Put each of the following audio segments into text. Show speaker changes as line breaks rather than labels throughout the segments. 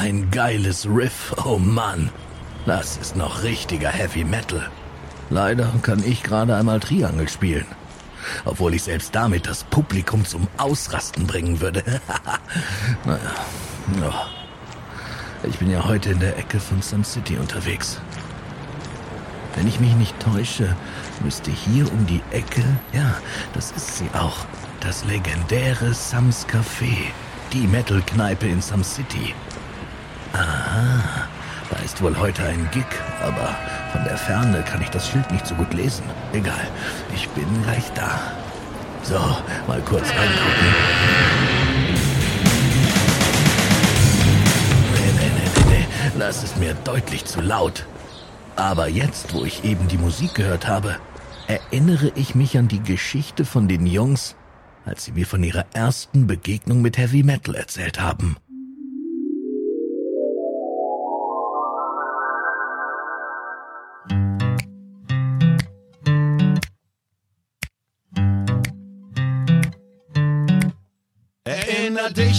Ein geiles Riff, oh Mann. Das ist noch richtiger Heavy Metal. Leider kann ich gerade einmal Triangel spielen. Obwohl ich selbst damit das Publikum zum Ausrasten bringen würde. naja, ja. Ich bin ja heute in der Ecke von Sun City unterwegs. Wenn ich mich nicht täusche, müsste hier um die Ecke, ja, das ist sie auch, das legendäre Sams Café, die Metal-Kneipe in Sam City. Aha, da ist wohl heute ein Gig, aber von der Ferne kann ich das Schild nicht so gut lesen. Egal, ich bin gleich da. So, mal kurz reingucken. Nee, nee, nee, nee, nee, das ist mir deutlich zu laut. Aber jetzt, wo ich eben die Musik gehört habe, erinnere ich mich an die Geschichte von den Jungs, als sie mir von ihrer ersten Begegnung mit Heavy Metal erzählt haben.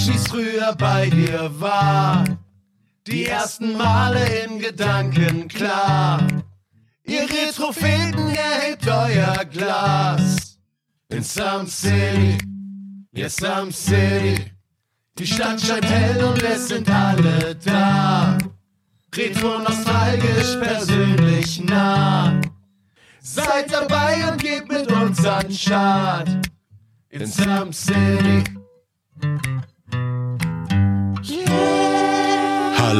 Wie's früher bei dir war. Die ersten Male in Gedanken klar. Ihr Retropheten erhebt euer Glas. In Some City, ja Some City. Die Stadt scheint hell und es sind alle da. Retro nostalgisch persönlich nah. Seid dabei und gebt mit uns an Start. In Some City.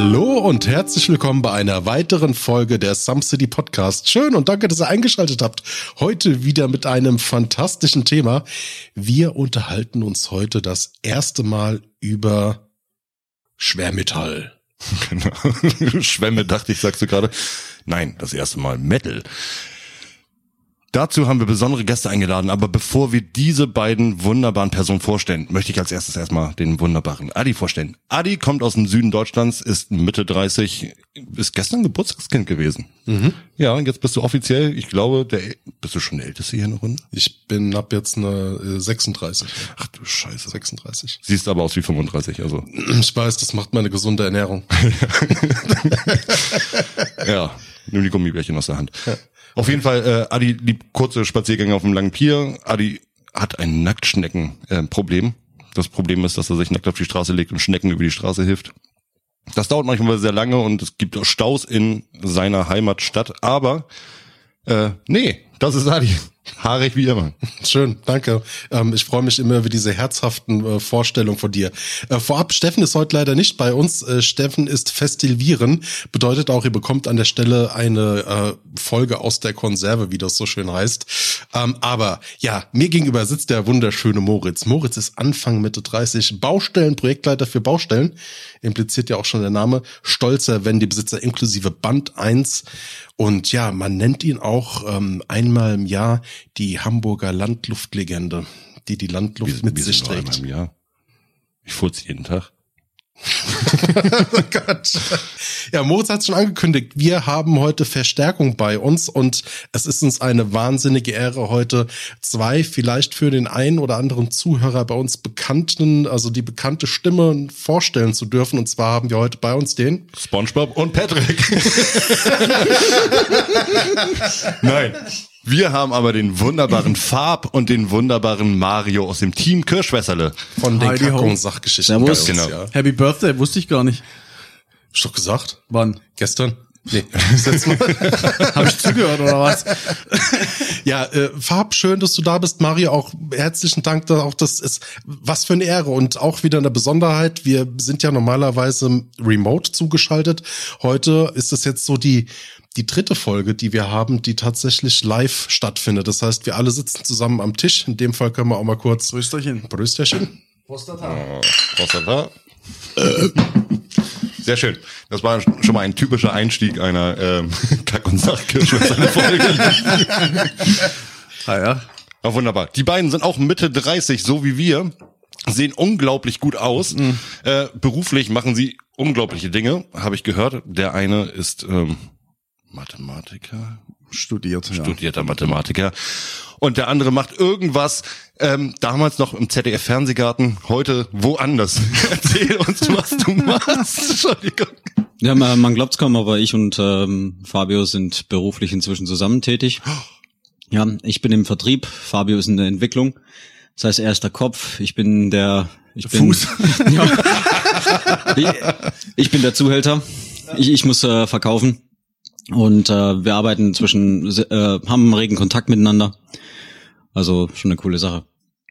Hallo und herzlich willkommen bei einer weiteren Folge der Some City Podcast. Schön und danke, dass ihr eingeschaltet habt. Heute wieder mit einem fantastischen Thema. Wir unterhalten uns heute das erste Mal über Schwermetall.
Genau. Schwämme, dachte ich, sagst du gerade. Nein, das erste Mal Metal. Dazu haben wir besondere Gäste eingeladen, aber bevor wir diese beiden wunderbaren Personen vorstellen, möchte ich als erstes erstmal den wunderbaren Adi vorstellen. Adi kommt aus dem Süden Deutschlands, ist Mitte 30, ist gestern Geburtstagskind gewesen.
Mhm.
Ja, und jetzt bist du offiziell, ich glaube, der bist du schon der Älteste hier in der Runde?
Ich bin ab jetzt eine äh, 36.
Ach du Scheiße.
36.
Siehst aber aus wie 35, also.
Ich weiß, das macht meine gesunde Ernährung.
Ja, nimm die Gummibärchen aus der Hand. Auf jeden Fall, äh, Adi liebt kurze Spaziergänge auf dem langen Pier. Adi hat ein Nacktschnecken-Problem. das Problem ist, dass er sich nackt auf die Straße legt und Schnecken über die Straße hilft. Das dauert manchmal sehr lange und es gibt auch Staus in seiner Heimatstadt. Aber äh, nee, das ist Adi. Haarig wie immer.
Schön, danke. Ähm, ich freue mich immer über diese herzhaften äh, Vorstellungen von dir. Äh, vorab, Steffen ist heute leider nicht bei uns. Äh, Steffen ist Festilvieren. Bedeutet auch, ihr bekommt an der Stelle eine äh, Folge aus der Konserve, wie das so schön heißt. Ähm, aber ja, mir gegenüber sitzt der wunderschöne Moritz. Moritz ist Anfang Mitte 30, Baustellen, Projektleiter für Baustellen. Impliziert ja auch schon der Name. Stolzer Wendebesitzer inklusive Band 1. Und ja, man nennt ihn auch ähm, einmal im Jahr die Hamburger Landluftlegende, die die Landluft mit sich
sind
trägt.
einmal im Jahr. Ich furze jeden Tag.
oh Gott. Ja, Moritz hat schon angekündigt, wir haben heute Verstärkung bei uns und es ist uns eine wahnsinnige Ehre, heute zwei vielleicht für den einen oder anderen Zuhörer bei uns bekannten, also die bekannte Stimme vorstellen zu dürfen. Und zwar haben wir heute bei uns den
SpongeBob und Patrick. Nein. Wir haben aber den wunderbaren Farb und den wunderbaren Mario aus dem Team Kirschwässerle.
von den
Heidi Ho.
Kack- und Sachgeschichten.
Servus.
Genau.
Ja.
Happy Birthday, wusste ich gar nicht.
Hab ich doch gesagt?
Wann?
Gestern? Nee, das letzte Mal.
Habe ich zugehört oder was?
Ja, äh, Farb, schön, dass du da bist, Mario. Auch herzlichen Dank, dass auch das ist was für eine Ehre und auch wieder eine Besonderheit. Wir sind ja normalerweise remote zugeschaltet. Heute ist es jetzt so die die dritte Folge, die wir haben, die tatsächlich live stattfindet. Das heißt, wir alle sitzen zusammen am Tisch. In dem Fall können wir auch mal kurz
Prösterchen.
Brüsterchen.
Prostata. Sehr schön. Das war schon mal ein typischer Einstieg einer ähm, Kack- und Sachkirschwässerle-Folge.
Ah ja.
Ja, wunderbar. Die beiden sind auch Mitte 30, so wie wir. Sehen unglaublich gut aus. Äh, beruflich machen sie unglaubliche Dinge, habe ich gehört. Der eine ist ähm, Mathematiker,
Studiert, ja.
studierter Mathematiker. Und der andere macht irgendwas, ähm, damals noch im ZDF-Fernsehgarten, heute woanders. Erzähl uns, was du machst. Entschuldigung.
Ja, man, man glaubt's kaum, aber ich und ähm, Fabio sind beruflich inzwischen zusammen tätig. Ja, ich bin im Vertrieb, Fabio ist in der Entwicklung. Das heißt, er ist der Kopf, ich bin der ich bin,
Fuß.
Ja. ich, ich bin der Zuhälter. Ich, ich muss äh, verkaufen. Und äh, wir arbeiten zwischen, äh, haben regen Kontakt miteinander. Also schon eine coole Sache.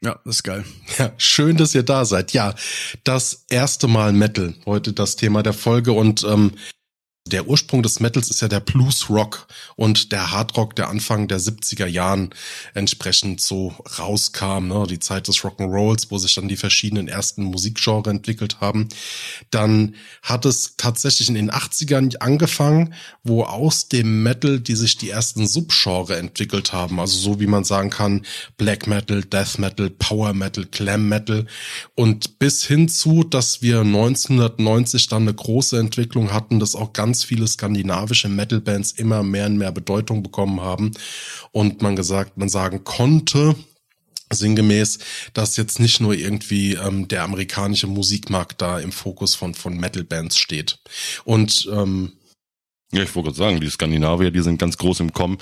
Ja, ist geil.
Ja, schön, dass ihr da seid. Ja, das erste Mal Metal, heute das Thema der Folge und ähm, der Ursprung des Metals ist ja der Blues Rock und der Hard Rock der Anfang der 70er Jahren entsprechend so rauskam, ne? die Zeit des Rock'n'Rolls, wo sich dann die verschiedenen ersten Musikgenre entwickelt haben. Dann hat es tatsächlich in den 80ern angefangen, wo aus dem Metal die sich die ersten Subgenre entwickelt haben, also so wie man sagen kann, Black Metal, Death Metal, Power Metal, Glam Metal und bis hin zu, dass wir 1990 dann eine große Entwicklung hatten, dass auch ganz viele skandinavische Metal-Bands immer mehr und mehr Bedeutung bekommen haben und man gesagt, man sagen konnte, sinngemäß, dass jetzt nicht nur irgendwie ähm, der amerikanische Musikmarkt da im Fokus von von Metal-Bands steht. Und ähm,
Ja, ich wollte gerade sagen, die Skandinavier, die sind ganz groß im Kommen.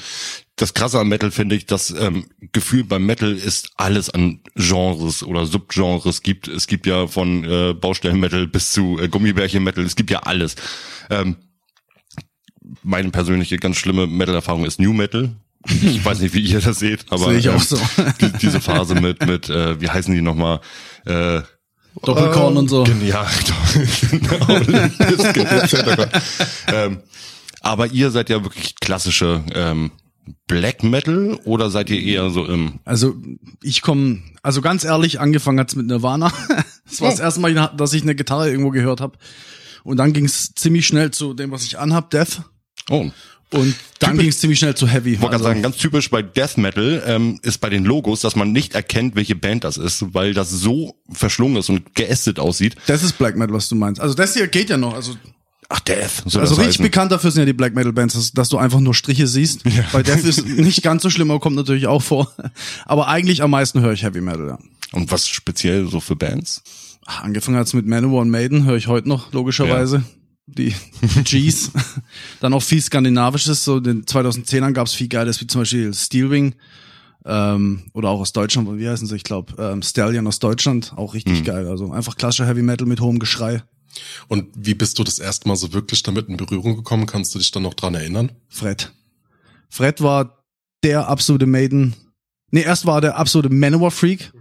Das Krasse am Metal finde ich, das ähm, Gefühl beim Metal ist alles an Genres oder Subgenres gibt. Es gibt ja von äh, Baustellen-Metal bis zu äh, Gummibärchen-Metal, es gibt ja alles. Ähm, meine persönliche ganz schlimme Metal-Erfahrung ist New Metal. Ich weiß nicht, wie ihr das seht, aber
Sehe ich auch
ähm,
so.
die, diese Phase mit, mit äh, wie heißen die nochmal? Äh,
Doppelkorn und so.
Ja, genau. Ähm, aber ihr seid ja wirklich klassische ähm, Black Metal oder seid ihr eher so im
Also ich komme, also ganz ehrlich, angefangen hat's mit Nirvana. Das war das erste Mal, dass ich eine Gitarre irgendwo gehört habe. Und dann ging's ziemlich schnell zu dem, was ich anhab, Death.
Oh,
Und dann
Typisch-
ging's ziemlich schnell zu Heavy.
Ich wollte
Also-
sagen, ganz typisch bei Death Metal ähm, ist bei den Logos, dass man nicht erkennt, welche Band das ist, weil das so verschlungen ist und geästet aussieht.
das ist Black Metal, was du meinst. Also das hier geht ja noch. Also,
Ach, Death.
Also richtig
heißen.
bekannt dafür sind ja die Black Metal Bands, dass, dass du einfach nur Striche siehst. Bei Death ist nicht ganz so schlimm, aber kommt natürlich auch vor. Aber eigentlich am meisten höre ich Heavy Metal, ja.
Und was speziell so für Bands?
Ach, Angefangen hat's mit Manowar und Maiden, höre ich heute noch, logischerweise. Die Gs. Dann auch viel Skandinavisches, so in den 2010ern gab's viel Geiles, wie zum Beispiel Steelwing. Ähm, oder auch aus Deutschland, wie heißen sie? Ich glaube, ähm, Stallion aus Deutschland, auch richtig geil. Also einfach klassischer Heavy Metal mit hohem Geschrei.
und wie bist du das erste Mal so wirklich damit in Berührung gekommen? Kannst du dich dann noch dran erinnern?
Fred. Fred war der absolute Maiden. Nee, erst war der absolute Manowar-Freak.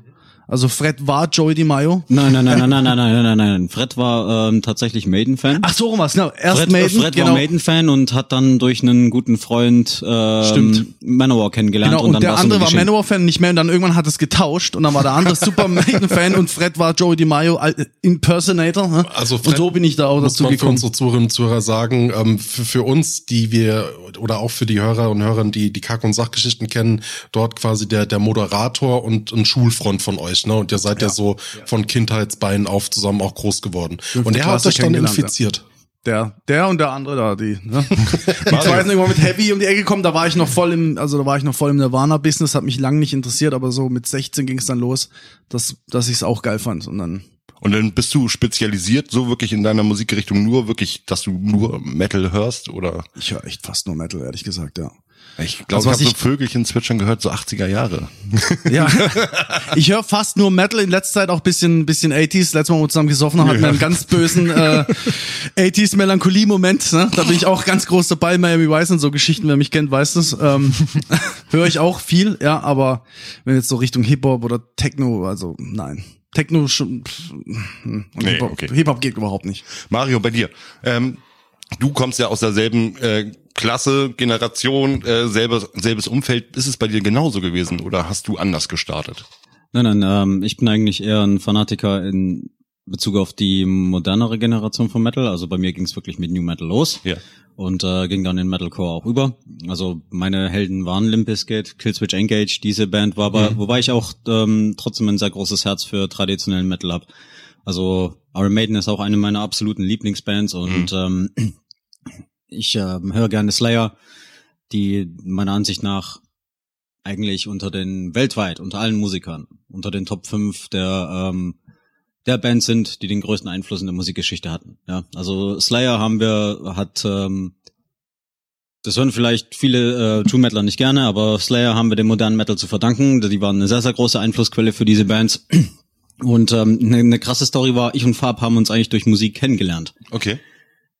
Also Fred war Joey DiMaio.
Nein, nein, nein, nein, nein, nein, nein, nein, nein. Fred war ähm, tatsächlich Maiden-Fan.
Ach so, was, genau. Erst
Fred,
Maiden,
Fred
genau.
war Maiden-Fan und hat dann durch einen guten Freund ähm,
Stimmt.
Manowar kennengelernt.
Genau,
und,
und, der andere war. Manowar-Fan nicht mehr und dann irgendwann hat es getauscht und dann war der andere super Maiden-Fan und Fred war Joey DiMaio Al- Impersonator. ne?
Also
und
Fred-
so bin ich da auch
muss
dazu
man für
gekommen.
unsere Zuhörerinnen und Zuhörer sagen, ähm, für, für uns, die wir, oder auch für die Hörer und Hörerinnen, die die Kack- und Sachgeschichten kennen, dort quasi der, der Moderator und ein Schulfront von euch, ne? Und ihr seid ja, so von Kindheitsbeinen auf zusammen auch groß geworden. Und er hat euch dann
ja.
infiziert.
Der, der und der andere da, die, ne? die zwei sind irgendwann mit Heavy um die Ecke gekommen, da war ich noch voll im, also da war ich noch voll im Nirvana-Business, hat mich lange nicht interessiert, aber so mit 16 ging es dann los, dass, dass ich es auch geil fand und dann,
Und dann bist du spezialisiert so wirklich in deiner Musikrichtung nur wirklich, dass du nur Metal hörst oder?
ich höre echt fast nur Metal, ehrlich gesagt, ja.
Ich glaube,
Also,
ich habe so Vögelchen zwitschern gehört, so 80er Jahre.
Ja, ich höre fast nur Metal, in letzter Zeit auch bisschen bisschen 80s. Letztes Mal, wo wir zusammen gesoffen haben, hatten wir einen ganz bösen äh, 80s Melancholie-Moment. Ne? Da bin ich auch ganz groß dabei, Miami Vice und so Geschichten, wer mich kennt, weiß das. Ähm, höre ich auch viel, ja, aber wenn jetzt so Richtung Hip-Hop oder Techno, also nein. Techno schon, hm,
Nee,
Hip-Hop
okay.
Hip-Hop geht überhaupt nicht.
Mario, bei dir. Ähm, du kommst ja aus derselben äh, Klasse, Generation, äh, selbes, selbes Umfeld. Ist es bei dir genauso gewesen oder hast du anders gestartet?
Nein, nein, ähm, ich bin eigentlich eher ein Fanatiker in Bezug auf die modernere Generation von Metal. Also bei mir ging es wirklich mit New Metal los.
Ja.
Und äh, ging dann in Metalcore auch über. Also meine Helden waren Limp Bizkit, Killswitch Engage, diese Band war aber, wobei ich auch ähm, trotzdem ein sehr großes Herz für traditionellen Metal habe. Also Iron Maiden ist auch eine meiner absoluten Lieblingsbands und ähm, ich äh, höre gerne Slayer, die meiner Ansicht nach eigentlich unter den weltweit, unter allen Musikern, unter den Top 5 der ähm, der Bands sind, die den größten Einfluss in der Musikgeschichte hatten. Ja, also Slayer haben wir hat ähm, das hören vielleicht viele äh, True Metaler nicht gerne, aber Slayer haben wir dem modernen Metal zu verdanken. Die waren eine sehr, sehr große Einflussquelle für diese Bands. Und ähm, eine, eine krasse Story war, ich und Farb haben uns eigentlich durch Musik kennengelernt.
Okay.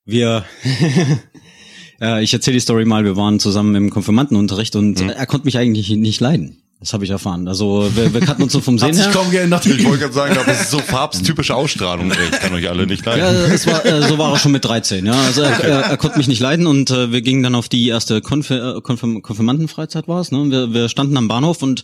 Wir, äh, ich erzähle die Story mal, wir waren zusammen im Konfirmandenunterricht und
Mhm.
er konnte mich eigentlich nicht leiden. Das habe ich erfahren. Also wir, wir kannten uns so vom Sehen her.
kaum geändert.
Ich wollte gerade sagen, das ist so farbstypische Ausstrahlung. Ich kann euch alle nicht leiden.
Ja, es war, äh, so war er schon mit 13, ja. Also er, er, er konnte mich nicht leiden und äh, wir gingen dann auf die erste Konf äh, Konfirm Konfirmandenfreizeit war es, ne? Wir, wir standen am Bahnhof und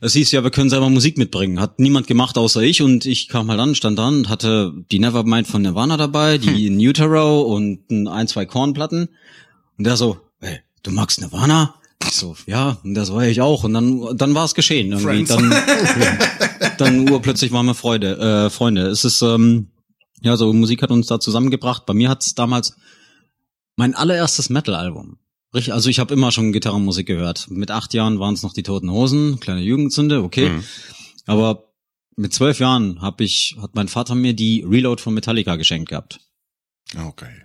es hieß ja, wir können selber Musik mitbringen. Hat niemand gemacht außer ich und ich kam halt an, stand dann und hatte die Nevermind von Nirvana dabei, die in Utero und ein, ein zwei Kornplatten. Und der so, hey, du magst Nirvana? Ich so, ja, und das war ich auch. Und dann, dann war es geschehen. Irgendwie.
Friends.
Dann, dann urplötzlich waren wir Freude, äh, Freunde. Es ist, ähm, ja, so Musik hat uns da zusammengebracht. Bei mir hat es damals mein allererstes Metal-Album. Richtig, also ich habe immer schon Gitarrenmusik gehört. Mit acht Jahren waren es noch die Toten Hosen, kleine Jugendsünde, okay.
Mhm.
Aber mit zwölf Jahren hab ich, hat mein Vater mir die Reload von Metallica geschenkt gehabt.
Okay.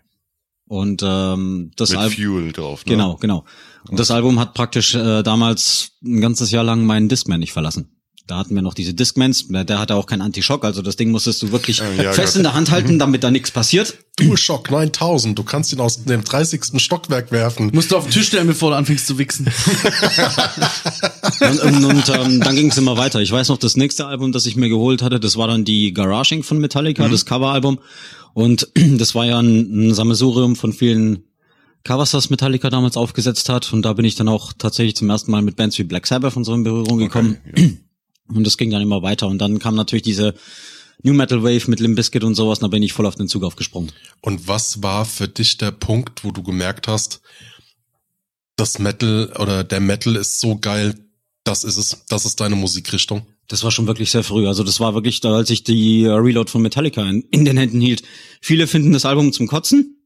Und ähm, das Album.
Fuel drauf. Ne?
Genau, genau. Und das Album hat praktisch äh, damals ein ganzes Jahr lang meinen Discman nicht verlassen. Da hatten wir noch diese Discmans, der der hatte auch keinen Anti-Schock, also das Ding musstest du wirklich
ja,
fest
Gott.
in der Hand halten, damit da nichts passiert.
DualShock 9000, du kannst ihn aus dem 30. Stockwerk werfen.
Musst du auf den Tisch stellen, bevor du anfängst zu wichsen.
Und, und, und ähm, dann ging es immer weiter. Ich weiß noch, das nächste Album, das ich mir geholt hatte, das war dann die Garaging von Metallica, das Coveralbum. Und das war ja ein, ein Sammelsurium von vielen Covers, das Metallica damals aufgesetzt hat. Und da bin ich dann auch tatsächlich zum ersten Mal mit Bands wie Black Sabbath und so in Berührung gekommen. Und das ging dann immer weiter. Und dann kam natürlich diese New Metal Wave mit Limp Bizkit und sowas. Und da bin ich voll auf den Zug aufgesprungen.
Und was war für dich der Punkt, wo du gemerkt hast, das Metal oder der Metal ist so geil, das ist es, das ist deine Musikrichtung?
Das war schon wirklich sehr früh. Also das war wirklich, da, als ich die Reload von Metallica in, in den Händen hielt. Viele finden das Album zum Kotzen.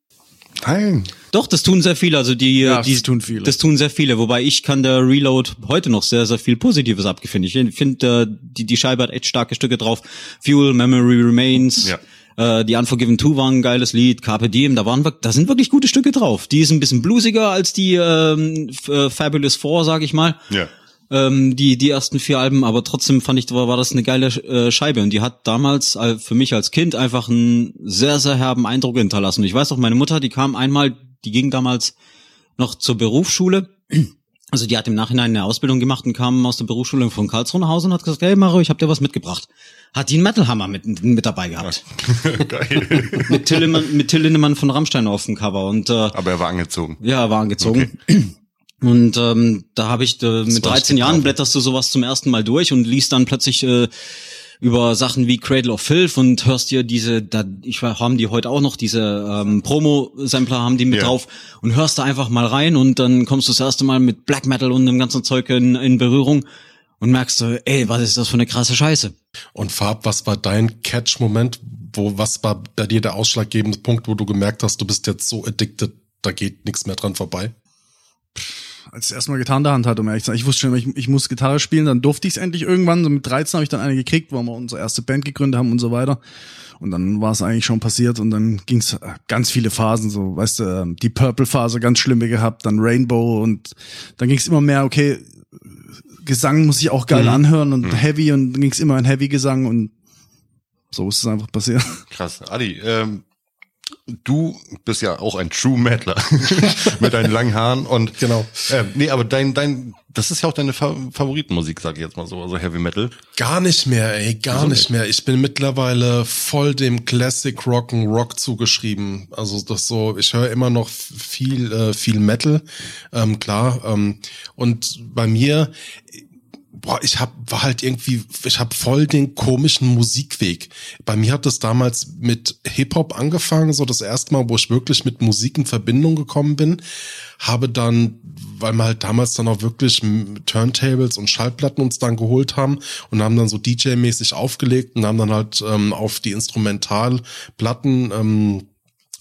Nein.
Doch, das tun sehr viele. Also die,
Ja,
die
das tun viele.
Das tun sehr viele. Wobei ich kann der Reload heute noch sehr, sehr viel Positives abgefinden. Ich finde, äh, die, die Scheibe hat echt starke Stücke drauf. Fuel, Memory Remains.
Ja.
Äh, die Unforgiven 2 waren ein geiles Lied, Carpe Diem, da waren da sind wirklich gute Stücke drauf. Die ist ein bisschen bluesiger als die ähm, äh, Fabulous Four, sag ich mal
Ja.
Ähm, die die ersten vier Alben, aber trotzdem fand ich war, war das eine geile äh, Scheibe und die hat damals äh, für mich als Kind einfach einen sehr sehr herben Eindruck hinterlassen. Ich weiß noch, meine Mutter, die kam einmal, die ging damals noch zur Berufsschule. Also die hat im Nachhinein eine Ausbildung gemacht und kam aus der Berufsschule von Karlsruhe nach Hause und hat gesagt, hey Mario, ich habe dir was mitgebracht. Hat die einen Metalhammer mit, mit dabei gehabt.
Geil.
mit, Till Lindemann, mit Till Lindemann von Rammstein auf dem Cover und äh,
Aber er war angezogen.
ja, war angezogen. Und ähm, da habe ich äh, mit
war
13
ich
Jahren blätterst du sowas zum ersten Mal durch und liest dann plötzlich äh, über Sachen wie Cradle of Filth und hörst dir diese, da, ich haben die heute auch noch diese ähm, Promo-Sampler haben die mit
Ja.
drauf und hörst da einfach mal rein und dann kommst du das erste Mal mit Black Metal und dem ganzen Zeug in, in Berührung und merkst du, ey, was ist das für eine krasse Scheiße?
Und Farb, was war dein Catch-Moment? Wo, was war bei dir der ausschlaggebende Punkt, wo du gemerkt hast, du bist jetzt so addicted, da geht nichts mehr dran vorbei?
Als ich erstmal Gitarre in der Hand hatte, um ehrlich zu sein. Ich wusste schon, ich, ich muss Gitarre spielen, dann durfte ich es endlich irgendwann. So mit 13 habe ich dann eine gekriegt, wo wir unsere erste Band gegründet haben und so weiter. Und dann war es eigentlich schon passiert und dann ging es ganz viele Phasen, so, weißt du, ähm, die Purple-Phase ganz schlimme gehabt, dann Rainbow und dann ging es immer mehr, okay, Gesang muss ich auch geil anhören und Heavy und dann ging es immer in Heavy-Gesang und so ist es einfach passiert.
Krass. Adi, ähm, du bist ja auch ein True Metaler mit deinen langen Haaren und
Genau.
Äh, nee, aber dein, dein, das ist ja auch deine Fa Favoritenmusik, sag ich jetzt mal so, also Heavy Metal.
Gar nicht mehr, ey, gar
Wieso
nicht mehr. Ich bin mittlerweile voll dem Classic Rock'n Rock zugeschrieben. Also das so, ich höre immer noch viel, äh, viel Metal, ähm, klar. Ähm, und bei mir, boah, ich hab, war halt irgendwie, ich hab voll den komischen Musikweg. Bei mir hat es damals mit Hip-Hop angefangen, so das erste Mal, wo ich wirklich mit Musik in Verbindung gekommen bin. Habe dann, weil wir halt damals dann auch wirklich Turntables und Schallplatten uns dann geholt haben und haben dann so DJ-mäßig aufgelegt und haben dann halt ähm, auf die Instrumentalplatten ähm,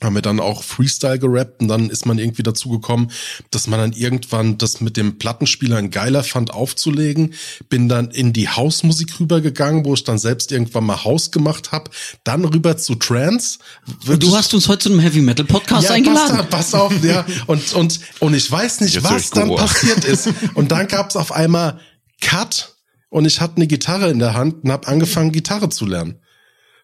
haben wir dann auch Freestyle gerappt und dann ist man irgendwie dazu gekommen, dass man dann irgendwann das mit dem Plattenspieler ein geiler fand aufzulegen. Bin dann in die Hausmusik rübergegangen, wo ich dann selbst irgendwann mal Haus gemacht habe. Dann rüber zu Trance.
Und du hast uns heute zu einem Heavy Metal Podcast
ja,
eingeladen.
Pass, pass auf, ja. Und, und, und ich weiß nicht,
Jetzt
was dann passiert ist. Und dann gab es auf einmal Cut und ich hatte eine Gitarre in der Hand und habe angefangen, Gitarre zu lernen.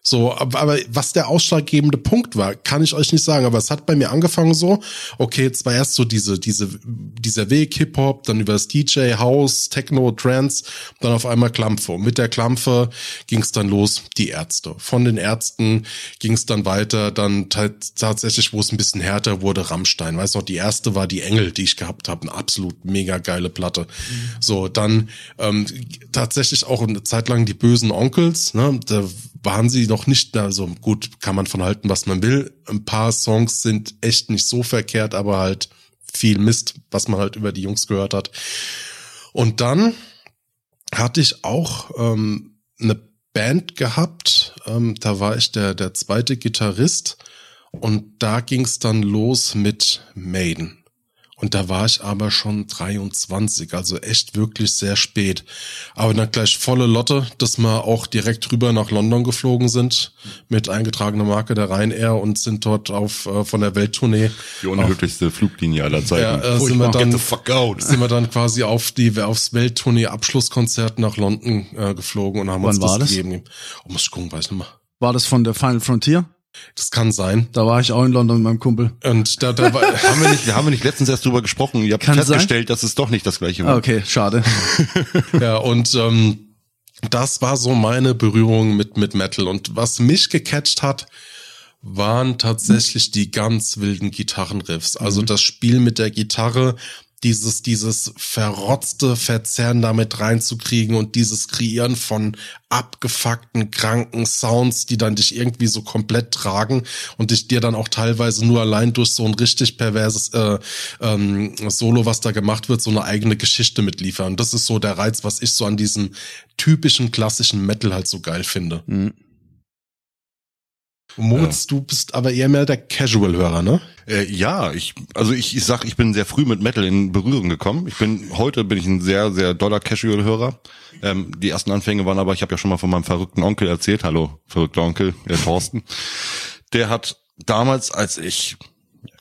So, aber, was der ausschlaggebende Punkt war, kann ich euch nicht sagen. Aber es hat bei mir angefangen so, okay, es war erst so diese, diese, dieser Weg Hip-Hop, dann über das DJ, House, Techno, Trance, dann auf einmal Klampfe. Und mit der Klampfe ging es dann los, die Ärzte. Von den Ärzten ging es dann weiter, dann tat- tatsächlich, wo es ein bisschen härter wurde, Rammstein. Weißt du noch, die erste war die Engel, die ich gehabt habe. Eine absolut mega geile Platte. So, dann ähm, tatsächlich auch eine Zeit lang die bösen Onkels, ne? Da waren sie noch nicht, also gut, kann man von halten, was man will. Ein paar Songs sind echt nicht so verkehrt, aber halt viel Mist, was man halt über die Jungs gehört hat. Und dann hatte ich auch ähm, eine Band gehabt, ähm, da war ich der, der zweite Gitarrist und da ging's dann los mit Maiden. Und da war ich aber schon 23, also echt wirklich sehr spät. Aber dann gleich volle Lotte, dass wir auch direkt rüber nach London geflogen sind mit eingetragener Marke der Ryanair und sind dort auf äh, von der Welttournee.
Die unglücklichste Fluglinie aller
Ja,
Zeiten.
äh, sind wir dann sind wir dann quasi auf die aufs Welttournee Abschlusskonzert nach London äh, geflogen und haben
Wann
uns das,
das?
gegeben. Oh, muss ich gucken, weiß nicht mehr.
War das von der Final Frontier?
Das kann sein.
Da war ich auch in London mit meinem Kumpel.
Und da, da war,
haben wir nicht, haben wir nicht letztens erst drüber gesprochen? Ihr habt
Kann
festgestellt, dass es doch nicht das gleiche war.
Okay, schade.
Ja, und ähm, das war so meine Berührung mit, mit Metal. Und was mich gecatcht hat, waren tatsächlich die ganz wilden Gitarrenriffs. Also das Spiel mit der Gitarre, dieses, dieses verrotzte Verzerren damit reinzukriegen und dieses Kreieren von abgefuckten, kranken Sounds, die dann dich irgendwie so komplett tragen und dich dir dann auch teilweise nur allein durch so ein richtig perverses äh, ähm, Solo, was da gemacht wird, so eine eigene Geschichte mitliefern. Das ist so der Reiz, was ich so an diesem typischen klassischen Metal halt so geil finde. Moritz, du bist aber eher mehr der Casual-Hörer, ne?
Äh, ja, ich, also ich, ich sag, ich bin sehr früh mit Metal in Berührung gekommen. Ich bin, heute bin ich ein sehr, sehr doller Casual-Hörer. Ähm, die ersten Anfänge waren aber, ich habe ja schon mal von meinem verrückten Onkel erzählt. Hallo, verrückter Onkel, der Thorsten. Der hat damals, als ich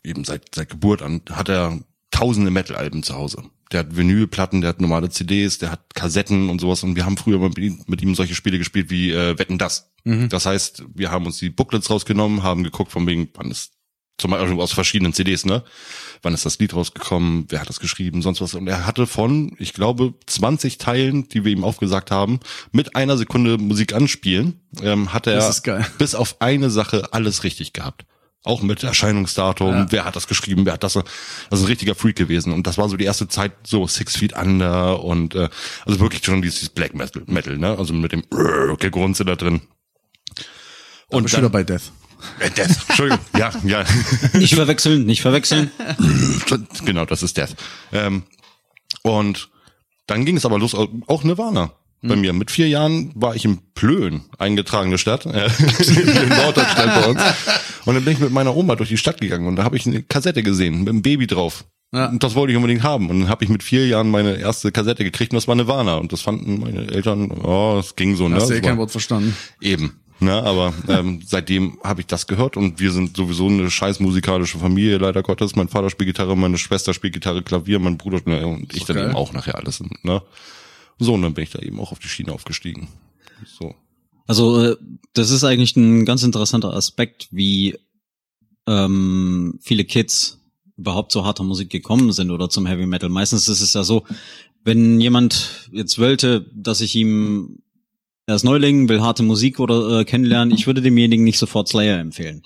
eben seit, seit Geburt an, hat er tausende Metal-Alben zu Hause. Der hat Vinylplatten, der hat normale CDs, der hat Kassetten und sowas. Und wir haben früher mit ihm, mit ihm solche Spiele gespielt wie äh, Wetten das. Das heißt, wir haben uns die Booklets rausgenommen, haben geguckt von wegen, wann ist zum Beispiel aus verschiedenen CDs, ne? Wann ist das Lied rausgekommen? Wer hat das geschrieben? Sonst was. Und er hatte von, ich glaube, 20 Teilen, die wir ihm aufgesagt haben, mit einer Sekunde Musik anspielen, ähm, hat er bis auf eine Sache alles richtig gehabt. Auch mit Erscheinungsdatum,
Ja.
wer hat das geschrieben, wer hat das. Das ist ein richtiger Freak gewesen. Und das war so die erste Zeit, so Six Feet Under und äh, also wirklich schon dieses Black Metal, Metal ne? Also mit dem Gegrunze da drin.
Und schon wieder bei Death.
Äh, Death, Entschuldigung, ja, ja.
Nicht verwechseln, nicht verwechseln.
genau, das ist Death. Ähm, und dann ging es aber los, auch Nirvana. Bei mir. Mit vier Jahren war ich in Plön, eingetragene Stadt, äh, in Norddeutschland bei uns. Und dann bin ich mit meiner Oma durch die Stadt gegangen und da habe ich eine Kassette gesehen mit einem Baby drauf.
Ja.
Und das wollte ich unbedingt haben. Und dann habe ich mit vier Jahren meine erste Kassette gekriegt und das war Nirvana. Und das fanden meine Eltern, oh, es ging so, ne?
Hast du eh kein Wort verstanden.
Eben. Ne, aber ähm, seitdem habe ich das gehört und wir sind sowieso eine scheiß musikalische Familie, leider Gottes. Mein Vater spielt Gitarre, meine Schwester spielt Gitarre, Klavier, mein Bruder ne, und ich dann
geil.
eben auch nachher alles. Ne? So, und dann bin ich da eben auch auf die Schiene aufgestiegen. So.
Also äh, das ist eigentlich ein ganz interessanter Aspekt, wie ähm, viele Kids überhaupt zu harter Musik gekommen sind oder zum Heavy Metal. Meistens ist es ja so, wenn jemand jetzt wollte, dass ich ihm er ist Neuling, will harte Musik oder äh, kennenlernen, ich würde demjenigen nicht sofort Slayer empfehlen.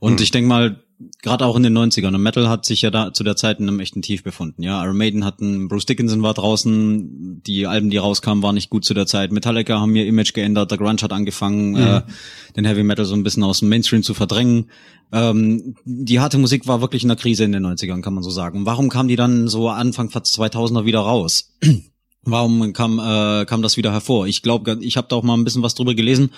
Und ich denke mal, gerade auch in den 90ern, und Metal hat sich ja da zu der Zeit in einem echten Tief befunden. Ja, Iron Maiden hatten, Bruce Dickinson war draußen, die Alben, die rauskamen, waren nicht gut zu der Zeit. Metallica haben ihr Image geändert, der Grunge hat angefangen, äh, den Heavy Metal so ein bisschen aus dem Mainstream zu verdrängen. Ähm, die harte Musik war wirklich in der Krise in den 90ern, kann man so sagen. Und warum kam die dann so Anfang 2000er wieder raus? Warum kam, äh, kam das wieder hervor? Ich glaube, ich habe da auch mal ein bisschen was drüber gelesen.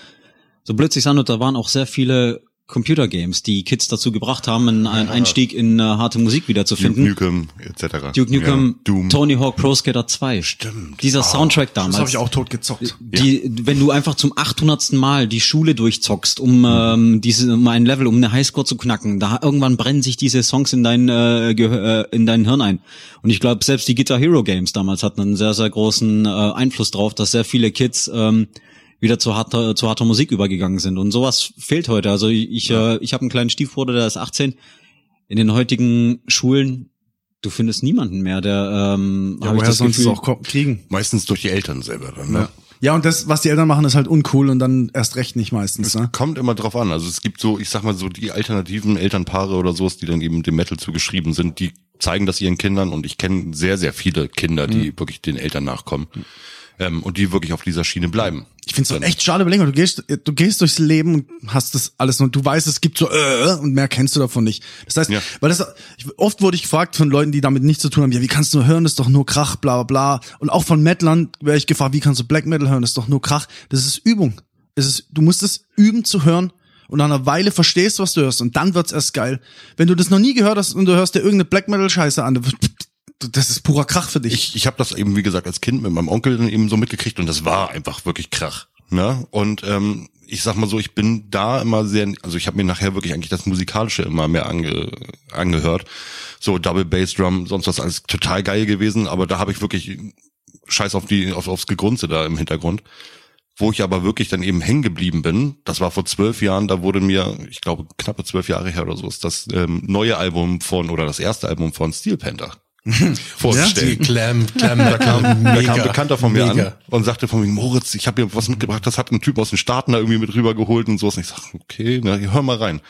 So blöd sich's anhört, da waren auch sehr viele Computergames, die Kids dazu gebracht haben, einen, einen Einstieg in äh, harte Musik wiederzufinden.
Duke Nukem etc.
Duke Nukem,
Ja, Doom.
Tony Hawk Pro Skater 2.
Stimmt.
Dieser Soundtrack damals.
Das habe ich auch tot gezockt.
die, wenn du einfach zum 800. Mal die Schule durchzockst, um ähm, diese um ein Level, um eine Highscore zu knacken, da irgendwann brennen sich diese Songs in dein äh, Gehör, äh, in dein Hirn ein. Und ich glaube, selbst die Guitar Hero Games damals hatten einen sehr sehr großen äh, Einfluss drauf, dass sehr viele Kids ähm, wieder zu harter zu harter Musik übergegangen sind. Und sowas fehlt heute. Also ich ich, äh, ich habe einen kleinen Stiefbruder, der ist 18. In den heutigen Schulen Du findest niemanden mehr, der ähm,
Ja, woher
das
sonst es
Gefühl,
auch kriegen?
Meistens durch die Eltern selber dann, ne?
Ja, und das, was die Eltern machen, ist halt uncool und dann erst recht nicht meistens. Ne?
Kommt immer drauf an. Also es gibt so, ich sag mal so, die alternativen Elternpaare oder sowas, die dann eben dem Metal zugeschrieben sind, die zeigen das ihren Kindern und ich kenne sehr, sehr viele Kinder, die
Mhm.
wirklich den Eltern nachkommen. Ähm, und die wirklich auf dieser Schiene bleiben.
Ich finde es echt schade, mal, du gehst, du gehst durchs Leben und hast das alles und du weißt, es gibt so äh, und mehr kennst du davon nicht. Das heißt,
Ja.
weil das oft wurde ich gefragt von Leuten, die damit nichts zu tun haben, ja, wie kannst du hören, das ist doch nur Krach, bla bla bla. Und auch von Metlern wäre ich gefragt, wie kannst du Black Metal hören, das ist doch nur Krach. Das ist Übung. Es ist, du musst es üben zu hören und nach einer Weile verstehst, was du hörst und dann wird's erst geil. Wenn du das noch nie gehört hast und du hörst dir irgendeine Black Metal Scheiße an, das ist purer Krach für dich.
Ich, ich habe das eben, wie gesagt, als Kind mit meinem Onkel dann eben so mitgekriegt und das war einfach wirklich Krach. Ne? Und ähm, ich sag mal so, ich bin da immer sehr, also ich habe mir nachher wirklich eigentlich das Musikalische immer mehr ange, angehört. So Double Bass Drum, sonst was alles total geil gewesen, aber da habe ich wirklich Scheiß auf die, auf, aufs Gegrunze da im Hintergrund. Wo ich aber wirklich dann eben hängen geblieben bin, das war vor zwölf Jahren, da wurde mir, ich glaube, knappe zwölf Jahre her oder so, ist das ähm, neue Album von, oder das erste Album von Steel Panther vorgestellt.
Die Clam, Clam,
Da kam, da kam ein Bekannter von mir
mega.
an und sagte von mir, Moritz, ich habe hier was mitgebracht, das hat ein Typ aus den Staaten da irgendwie mit rübergeholt und so. Und ich sag, okay, na, hör mal rein.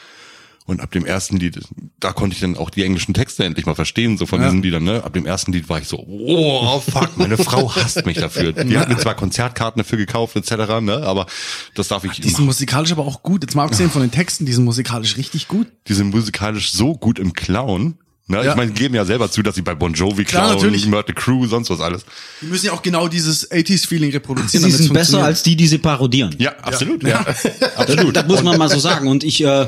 Und ab dem ersten Lied, da konnte ich dann auch die englischen Texte endlich mal verstehen, so von diesen Liedern, ne? Ab dem ersten Lied war ich so, oh, fuck, meine Frau hasst mich dafür. Die hat mir zwar Konzertkarten dafür gekauft, etc., ne? Aber das darf ich
die sind musikalisch aber auch gut. Jetzt mal abgesehen von den Texten, die sind musikalisch richtig gut.
die sind musikalisch so gut im Clown. Ne?
Ja.
Ich meine, die geben ja selber zu, dass sie bei Bon Jovi
Klar,
klauen,
natürlich.
Mördle Crew, sonst was alles.
Die müssen ja auch genau dieses 80s-Feeling reproduzieren.
Sie sind besser als die, die sie parodieren.
Ja, absolut. Ja.
Absolut. Das muss man mal so sagen. Und ich, äh,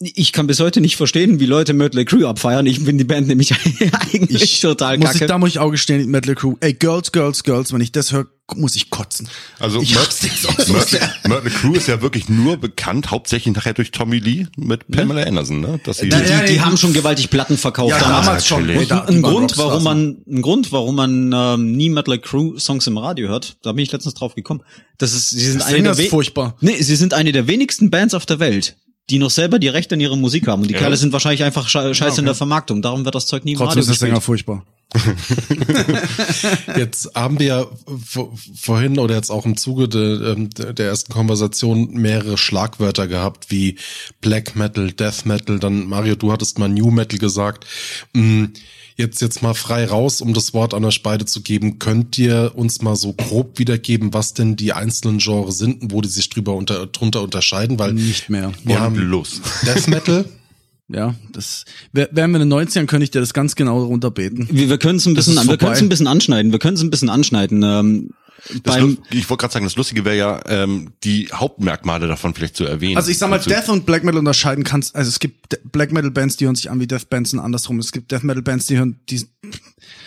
ich kann bis heute nicht verstehen, wie Leute Mötley Crew abfeiern. Ich finde die Band nämlich eigentlich total
muss ich,
kacke.
da muss ich auch gestehen, Metal Crew. Ey, Girls, Girls, Girls, wenn ich das höre, muss ich kotzen.
Also
ich.
Mötley Crew ist ja wirklich nur bekannt, hauptsächlich nachher durch Tommy Lee mit Pamela Anderson, ne? Dass sie
die,
Ja,
die
ja,
haben schon gewaltig Platten verkauft.
Ja,
damals.
damals schon.
Und ein
die
Grund, warum man, ein Grund, warum man ähm, nie Metal Crew Songs im Radio hört, da bin ich letztens drauf gekommen. Das ist, sie sind
Das
eine der
furchtbar.
Nee, sie sind eine der wenigsten Bands auf der Welt, die noch selber die Rechte an ihrer Musik haben. Und die Kerle sind wahrscheinlich einfach sche scheiße in der Vermarktung. Darum wird das Zeug nie
Trotzdem ist der Sänger furchtbar.
Jetzt haben wir ja vor- vorhin oder jetzt auch im Zuge de, ähm, der ersten Konversation mehrere Schlagwörter gehabt, wie Black Metal, Death Metal, dann Mario, du hattest mal New Metal gesagt. Mm, Jetzt, jetzt mal frei raus, um das Wort an euch beide zu geben. Könnt ihr uns mal so grob wiedergeben, was denn die einzelnen Genres sind und wo die sich drüber unter, drunter unterscheiden? Weil
Nicht mehr.
wir
Und
haben
los.
Death Metal,
Ja, das wär- wären wir in den 90ern, könnte ich dir das ganz genau runterbeten.
Wir, wir können es ein bisschen, wir können es ein bisschen anschneiden. Wir können es ein bisschen anschneiden. Ähm,
ich wollte gerade sagen, das Lustige wäre ja, ähm, die Hauptmerkmale davon vielleicht zu erwähnen.
Also ich sag mal,
Also,
Death und Black Metal unterscheiden kannst. Also es gibt De- Black Metal Bands, die hören sich an wie Death Bands und andersrum. Es gibt Death Metal Bands, die hören, die,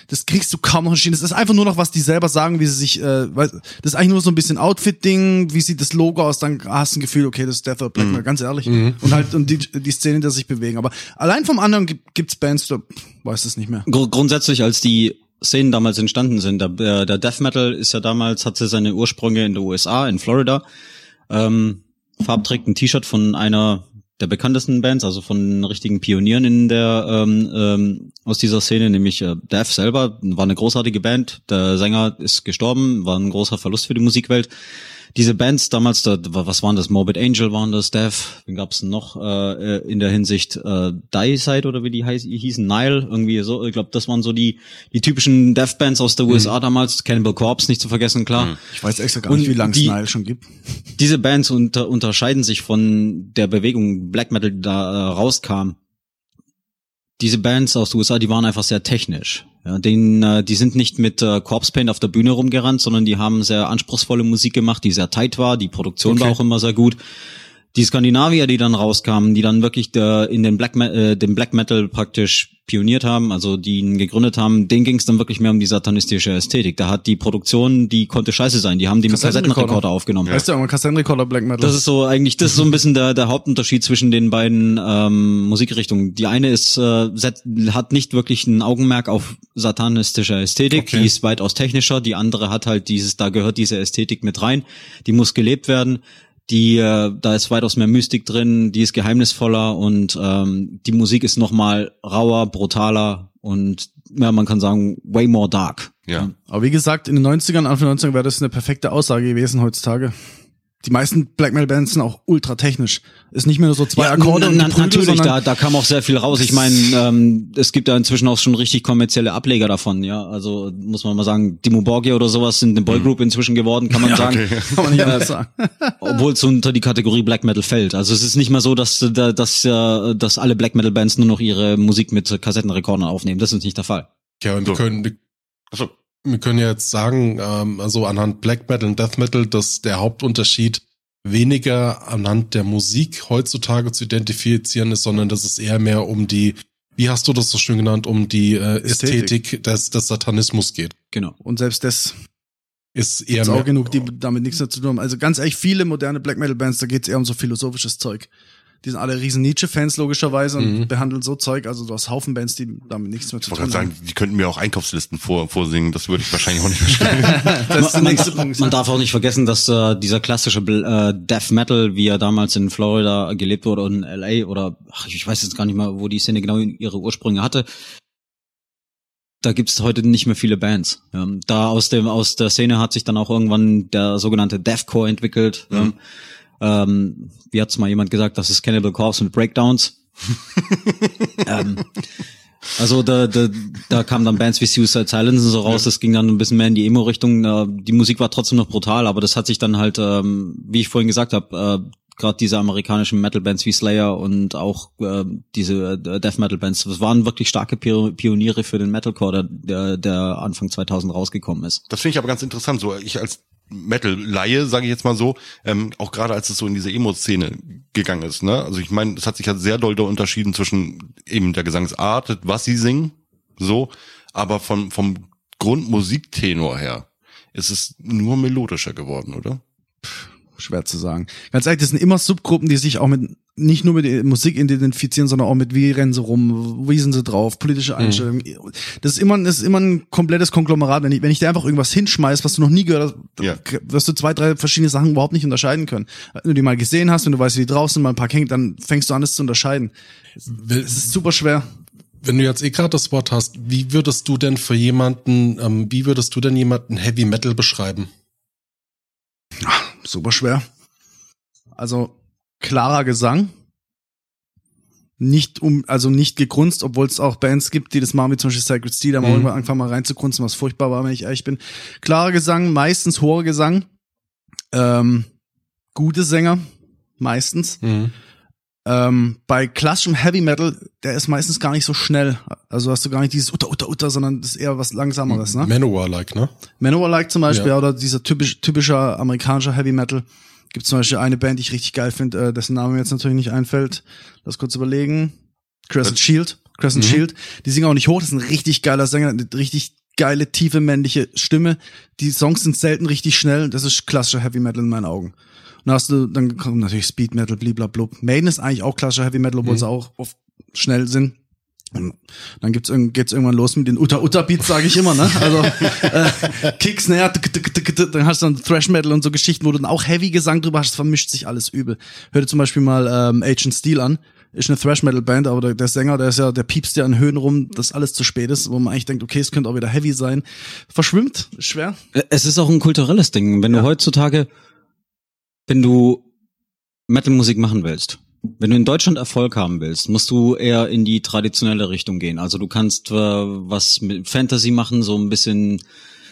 das kriegst du kaum noch entschieden. Das ist einfach nur noch, was die selber sagen, wie sie sich, äh, weil, das ist eigentlich nur so ein bisschen Outfit-Ding, wie sieht das Logo aus, dann hast du ein Gefühl, okay, das ist Death oder Black Metal, ganz ehrlich. Und halt, und die, die Szene, der sich bewegen. Aber allein vom anderen gibt, gibt's Bands, da weiß es nicht mehr.
Gr grundsätzlich, als die Szenen damals entstanden sind, der, äh, der Death Metal ist ja damals, hatte seine Ursprünge in den USA, in Florida. Ähm, Farb trägt ein T-Shirt von einer der bekanntesten Bands, also von richtigen Pionieren in der ähm, ähm, aus dieser Szene, nämlich äh, Death selber, war eine großartige Band. Der Sänger ist gestorben, war ein großer Verlust für die Musikwelt. Diese Bands damals, da, was waren das? Morbid Angel waren das, Death, wen gab's denn noch äh, äh, in der Hinsicht? Äh, Dyside oder wie die heiß, hießen, Nile, irgendwie so, ich glaube, das waren so die die typischen Death Bands aus der USA damals, Cannibal Corpse nicht zu vergessen, klar.
Ich weiß extra gar nicht,
Und
wie lange
die-
es Nile schon gibt.
Diese Bands unter, unterscheiden sich von der Bewegung Black Metal, die da äh, rauskam. Diese Bands aus den USA, die waren einfach sehr technisch. Ja, denen, äh, die sind nicht mit äh, Corpse Paint auf der Bühne rumgerannt, sondern die haben sehr anspruchsvolle Musik gemacht, die sehr tight war. Die Produktion war
Okay.
auch immer sehr gut. Die Skandinavier, die dann rauskamen, die dann wirklich der, in den Black, äh, den Black Metal praktisch pioniert haben, also die ihn gegründet haben, denen ging es dann wirklich mehr um die satanistische Ästhetik. Da hat die Produktion, die konnte scheiße sein. Die haben die mit
Kassettenrekorder.
Aufgenommen.
Weißt du, Kassettenrekorder Black Metal.
Das ist so eigentlich, das ist so ein bisschen der, der Hauptunterschied zwischen den beiden ähm, Musikrichtungen. Die eine ist, äh, hat nicht wirklich ein Augenmerk auf satanistische Ästhetik,
Okay.
die ist weitaus technischer. Die andere hat halt dieses, da gehört diese Ästhetik mit rein. Die muss gelebt werden. Die, äh, da ist weitaus mehr Mystik drin, die ist geheimnisvoller und ähm, die Musik ist nochmal rauer, brutaler und ja, man kann sagen, way more dark.
Ja.
Aber wie gesagt, in den 90ern, Anfang der 90er wäre das eine perfekte Aussage gewesen heutzutage. Die meisten Black Metal Bands sind auch ultra technisch. Ist nicht mehr nur so zwei
Ja,
Akkorde und
na,
Prügel,
natürlich, da, da kam auch sehr viel raus. Ich meine, ähm, es gibt ja inzwischen auch schon richtig kommerzielle Ableger davon, ja. Also muss man mal sagen, Dimo Borgia oder sowas sind eine Boygroup inzwischen geworden, kann man sagen.
kann man nicht anders sagen.
Obwohl es unter die Kategorie Black Metal fällt. Also es ist nicht mehr so, dass, da- dass, äh, dass alle Black Metal Bands nur noch ihre Musik mit Kassettenrekordern aufnehmen. Das ist nicht der Fall.
Ja, und wir
So.
können,
Achso.
Wir können ja jetzt sagen, ähm, also anhand Black Metal und Death Metal, dass der Hauptunterschied weniger anhand der Musik heutzutage zu identifizieren ist, sondern dass es eher mehr um die, wie hast du das so schön genannt, um die äh,
Ästhetik.
Ästhetik des, des Satanismus geht.
Genau.
Und selbst das
Ist eher
ist auch genug, die damit nichts mehr zu tun haben. Also ganz ehrlich, viele moderne Black Metal Bands, da geht's eher um so philosophisches Zeug. Die sind alle riesen Nietzsche-Fans logischerweise und
Mhm.
behandeln so Zeug, also du hast Haufen Bands, die damit nichts mehr
Ich
zu
wollte
tun
gerade
haben.
sagen, die könnten mir auch Einkaufslisten vor, vorsingen, das würde ich wahrscheinlich auch nicht verstehen.
Das ist der
man,
nächste
man,
Punkt.
man darf auch nicht vergessen, dass äh, dieser klassische äh, Death Metal, wie er damals in Florida gelebt wurde und in LA oder ach, ich weiß jetzt gar nicht mal, wo die Szene genau ihre Ursprünge hatte. Da gibt's heute nicht mehr viele Bands. Ja, da aus dem aus der Szene hat sich dann auch irgendwann der sogenannte Deathcore entwickelt. Ja. Ähm, wie hat's mal jemand gesagt, das ist Cannibal Corpse mit Breakdowns. ähm, also da, da, da kamen dann Bands wie Suicide Silence und so raus, das ging dann ein bisschen mehr in die Emo-Richtung. Äh, Die Musik war trotzdem noch brutal, aber das hat sich dann halt, ähm, wie ich vorhin gesagt habe, äh, gerade diese amerikanischen Metal-Bands wie Slayer und auch äh, diese äh, Death-Metal-Bands, das waren wirklich starke Pio- Pioniere für den Metalcore, der, der Anfang 2000 rausgekommen ist.
Das finde ich aber ganz interessant. So, ich als Metal-Laie, sage ich jetzt mal so, ähm, auch gerade als es so in diese Emo-Szene gegangen ist. Ne? Also ich meine, es hat sich ja sehr doll da unterschieden zwischen eben der Gesangsart, was sie singen, so, aber vom, vom Grundmusiktenor her ist es nur melodischer geworden, oder?
Schwer zu sagen. Ganz ehrlich, das sind immer Subgruppen, die sich auch mit nicht nur mit Musik identifizieren, sondern auch mit wie rennen sie rum, wie sind sie drauf, politische Einstellungen. Das ist immer, das ist immer ein komplettes Konglomerat. Wenn ich, wenn ich dir einfach irgendwas hinschmeiß, was du noch nie gehört hast,
Ja.
wirst du zwei, drei verschiedene Sachen überhaupt nicht unterscheiden können. Wenn du die mal gesehen hast, wenn du weißt, wie die draußen mal ein paar hängt, dann fängst du an, es zu unterscheiden. Es ist super schwer.
Wenn du jetzt eh gerade das Wort hast, wie würdest du denn für jemanden, ähm, wie würdest du denn jemanden Heavy Metal beschreiben?
Super schwer. Also klarer Gesang. Nicht um, also nicht gegrunzt, obwohl es auch Bands gibt, die das machen, wie zum Beispiel Sacred Steel, da
Mhm.
irgendwann angefangen mal reinzugrunzen, was furchtbar war, wenn ich ehrlich bin. Klarer Gesang, meistens hoher Gesang. Ähm, gute Sänger, meistens. Ähm, bei klassischem Heavy Metal, der ist meistens gar nicht so schnell. Also hast du gar nicht dieses Utter, Utter, Utter, sondern das ist eher was Langsameres, ne?
Manowar-like, ne?
Manowar-like zum Beispiel,
Ja.
oder dieser typisch, typischer amerikanischer Heavy Metal. Gibt zum Beispiel eine Band, die ich richtig geil finde, äh, dessen Name mir jetzt natürlich nicht einfällt. Lass kurz überlegen. Crescent Shield. Crescent Shield. Die singen auch nicht hoch, das ist ein richtig geiler Sänger, eine richtig geile, tiefe männliche Stimme. Die Songs sind selten richtig schnell, das ist klassischer Heavy Metal in meinen Augen. Dann hast du, dann kommt natürlich Speed Metal, bliblablub. Maiden ist eigentlich auch klassischer Heavy Metal, obwohl sie auch oft schnell sind. Und dann gibt's geht's irgendwann los mit den Uta Uta Beats, sage ich immer, ne? Also äh, Kick, Snare, tick, tick, tick, tick, dann hast du dann Thrash Metal und so Geschichten, wo du dann auch Heavy Gesang drüber hast, vermischt sich alles übel. Hör dir zum Beispiel mal ähm, Agent Steel an, ist eine Thrash Metal Band, aber der, der Sänger, der ist ja, der piepst ja an Höhen rum, dass alles zu spät ist, wo man eigentlich denkt, okay, es könnte auch wieder Heavy sein. Verschwimmt, schwer.
Es ist auch ein kulturelles Ding. Wenn du heutzutage, wenn du Metalmusik machen willst, wenn du in Deutschland Erfolg haben willst, musst du eher in die traditionelle Richtung gehen. Also du kannst äh, was mit Fantasy machen, so ein bisschen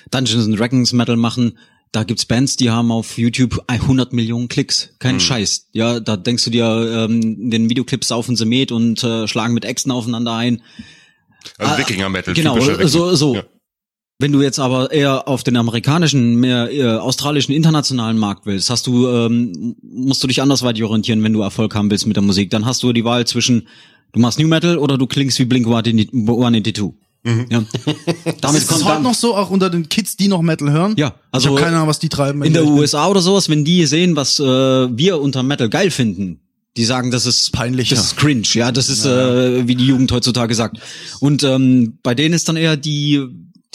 Dungeons and Dragons Metal machen. Da gibt's Bands, die haben auf YouTube 100 Millionen Klicks. Kein Scheiß. Ja, da denkst du dir, ähm, den Videoclips saufen sie Met und äh, schlagen mit Äxten aufeinander ein.
Also
Ah. Genau,
Wikinger.
so, so.
Ja.
Wenn du jetzt aber eher auf den amerikanischen, mehr eher australischen, internationalen Markt willst, hast du, ähm, musst du dich andersweitig orientieren, wenn du Erfolg haben willst mit der Musik. Dann hast du die Wahl zwischen, du machst New Metal oder du klingst wie Blink 182.
Mhm.
Ja. Damit
Ist das
kommt
heute noch so, auch unter den Kids, die noch Metal hören?
Ja,
Also ich habe keine Ahnung, was die treiben.
in der USA oder sowas, wenn die sehen, was äh, wir unter Metal geil finden, die sagen, das ist
Peinlich,
das
ja.
ist cringe, ja, das ist äh, wie die Jugend heutzutage sagt. Und ähm, bei denen ist dann eher die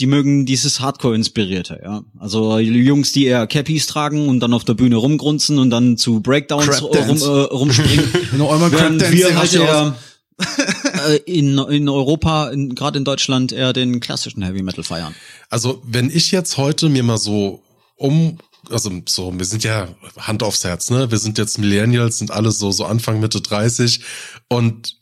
die mögen dieses Hardcore-inspirierte, ja. Also Jungs, die eher Cappies tragen und dann auf der Bühne rumgrunzen und dann zu Breakdowns rum, äh, rumspringen.
Wenn du einmal
Während wir halt eher äh, in, in Europa, in, gerade in Deutschland, eher den klassischen Heavy Metal feiern.
Also, wenn ich jetzt heute mir mal so um, also so, wir sind ja Hand aufs Herz, ne? Wir sind jetzt Millennials, sind alle so, so Anfang, Mitte 30 und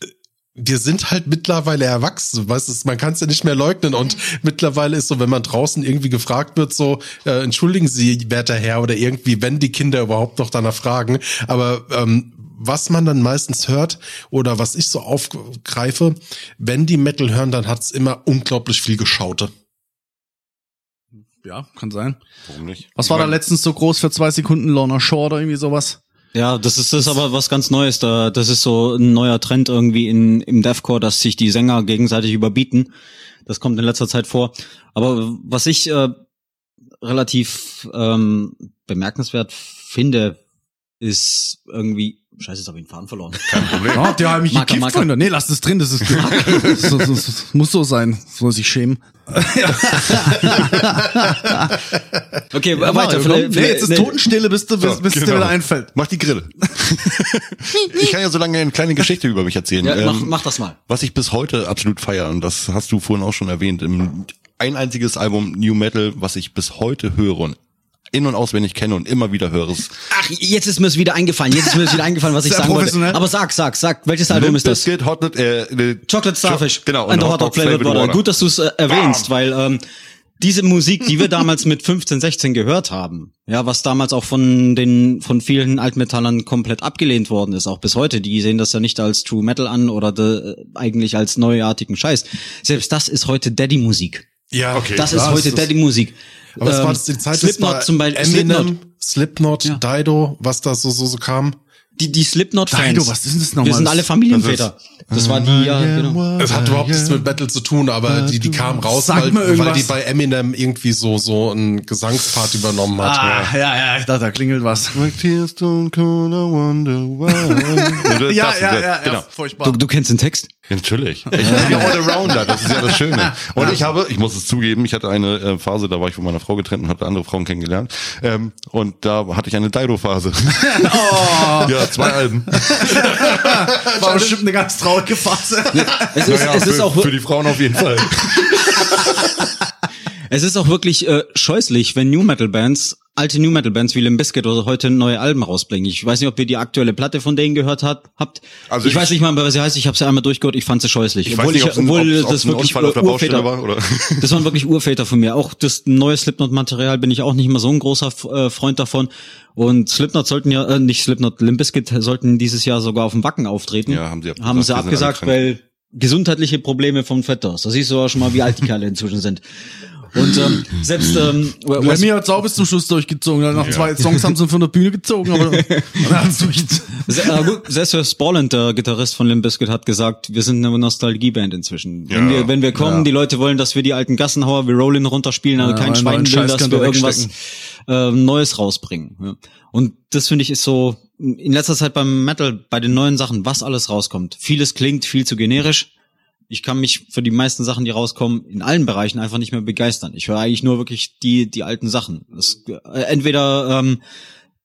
wir sind halt mittlerweile erwachsen, weißt du, man kann es ja nicht mehr leugnen und mittlerweile ist so, wenn man draußen irgendwie gefragt wird, so, äh, entschuldigen Sie, werter Herr, oder irgendwie, wenn die Kinder überhaupt noch danach fragen, aber ähm, was man dann meistens hört oder was ich so aufgreife, wenn die Metal hören, dann hat's immer unglaublich viel Geschaute.
Ja, kann sein.
Warum nicht?
Was war da letztens so groß für zwei Sekunden? Lorna Shore oder irgendwie sowas?
Ja, das ist das ist aber was ganz Neues. Da, das ist so ein neuer Trend irgendwie in, im Deathcore, dass sich die Sänger gegenseitig überbieten. Das kommt in letzter Zeit vor. Aber was ich äh, relativ ähm, bemerkenswert finde, ist irgendwie. Scheiße, jetzt habe ich den Faden verloren.
Kein Problem.
Ja, der hat mich
Marker,
gekifft,
Marker.
Freunde. Nee, lass das drin, das ist das, das, das, das muss so sein. Soll sich schämen.
Okay,
Ja,
weiter. Vielleicht,
nee, jetzt ist
nee.
Totenstille, bis, du, bis, bis dir
genau.
wieder einfällt.
Mach die Grille. ich kann ja so lange eine kleine Geschichte über mich erzählen.
Ja, mach,
Ähm,
mach das mal.
Was ich bis heute absolut feiere, und das hast du vorhin auch schon erwähnt, im, ein einziges Album New Metal, was ich bis heute höre und in- und auswendig kenne und immer wieder höre, ist
Ach, jetzt ist mir es wieder eingefallen. Jetzt ist mir es wieder eingefallen, was ich sagen wollte. Aber sag, sag, sag, welches Album ist das?
Biscuit, Hot, äh, äh,
Chocolate Starfish.
Genau.
And the Hot Dog Flavored Water. Gut, dass du es äh, erwähnst, weil ähm, diese Musik, die wir damals mit 15, 16 gehört haben, ja, was damals auch von den von vielen Altmetallern komplett abgelehnt worden ist, auch bis heute, die sehen das ja nicht als True Metal an oder de, eigentlich als neuartigen Scheiß. Selbst das ist heute Daddy-Musik.
Ja,
Okay.
Das ist
Ja,
heute
es
Daddy-Musik.
Aber es
Ähm,
war das die Zeit,
Slipknot zum Beispiel.
Eminem,
Slipknot.
Slipknot, Dido, was da so, so, so kam.
Die, die Slipknot-Fans.
Dido, was ist denn das nochmal?
Wir sind alle Familienväter. Das war die, ja, genau.
Es hat überhaupt nichts mit Metal zu tun, aber die, die kamen raus, weil, weil die bei Eminem irgendwie so, so einen Gesangspart übernommen hat.
Ah, ja, ja, ich dachte, da klingelt was. Ja, ja,
das,
ja,
genau.
ja, furchtbar.
Du, du kennst den Text?
Natürlich. Ich bin ja Allrounder, das ist ja das Schöne. Und ich habe, ich muss es zugeben, ich hatte eine äh, Phase, da war ich von meiner Frau getrennt und habe andere Frauen kennengelernt. Ähm, und da hatte ich eine Dido-Phase. ja, zwei Alben.
war bestimmt eine ganz traurige Phase.
Es ist,
Naja,
es ist
für,
auch,
für die Frauen auf jeden Fall.
es ist auch wirklich äh, scheußlich, wenn New Metal Bands, alte New Metal Bands wie Limp Bizkit oder heute neue Alben rausbringen. Ich weiß nicht, ob ihr die aktuelle Platte von denen gehört hat, habt.
Also
ich,
ich-
weiß nicht mal, was sie heißt. Ich habe sie einmal durchgehört. Ich fand sie scheußlich.
Ich weiß nicht, ob's- ob's ein auf der Baustelle war, oder?
Das waren wirklich Urväter von mir. Auch das neue Slipknot-Material bin ich auch nicht mehr so ein großer äh, Freund davon. Und Slipknot sollten ja, äh, nicht Slipknot, Limp Bizkit sollten dieses Jahr sogar auf dem Wacken auftreten.
Ja, haben sie abgesagt.
Haben sie abgesagt, weil gesundheitliche Probleme vom Fetters. Da siehst du auch schon mal, wie alt die Kerle inzwischen sind. Und ähm, selbst ähm,
Lemmy hat sau bis zum Schluss durchgezogen. Nach zwei Songs haben sie ihn von der Bühne gezogen, aber.
Se- äh, gut, selbst Wes Borland, der Gitarrist von Limp Bizkit, hat gesagt, wir sind eine Nostalgieband inzwischen. Wenn
Ja.
wir, wenn wir kommen, die Leute wollen, dass wir die alten Gassenhauer, wir Rollin runterspielen, aber
Ja,
kein Schwein will,
Scheiß
dass wir irgendwas äh, Neues rausbringen. Ja. Und das finde ich ist so, in letzter Zeit beim Metal, bei den neuen Sachen, was alles rauskommt. Vieles klingt viel zu generisch. Ich kann mich für die meisten Sachen, die rauskommen, in allen Bereichen einfach nicht mehr begeistern. Ich höre eigentlich nur wirklich die, die alten Sachen. Das, äh, entweder ähm,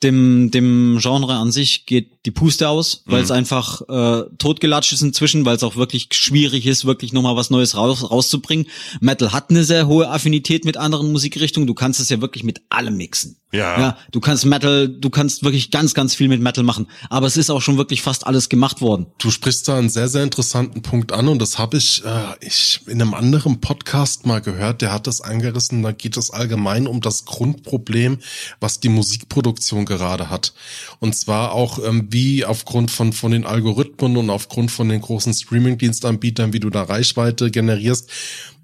dem, dem Genre an sich geht die Puste aus, weil es einfach äh, totgelatscht ist inzwischen, weil es auch wirklich schwierig ist, wirklich nochmal was Neues raus, rauszubringen. Metal hat eine sehr hohe Affinität mit anderen Musikrichtungen. Du kannst es ja wirklich mit allem mixen.
Ja.
ja. Du kannst Metal, du kannst wirklich ganz, ganz viel mit Metal machen. Aber es ist auch schon wirklich fast alles gemacht worden.
Du sprichst da einen sehr, sehr interessanten Punkt an und das habe ich, äh, ich in einem anderen Podcast mal gehört, der hat das angerissen, da geht es allgemein um das Grundproblem, was die Musikproduktion gerade hat. Und zwar auch, ähm, wie aufgrund von, von den Algorithmen und aufgrund von den großen Streaming-Dienstanbietern, wie du da Reichweite generierst.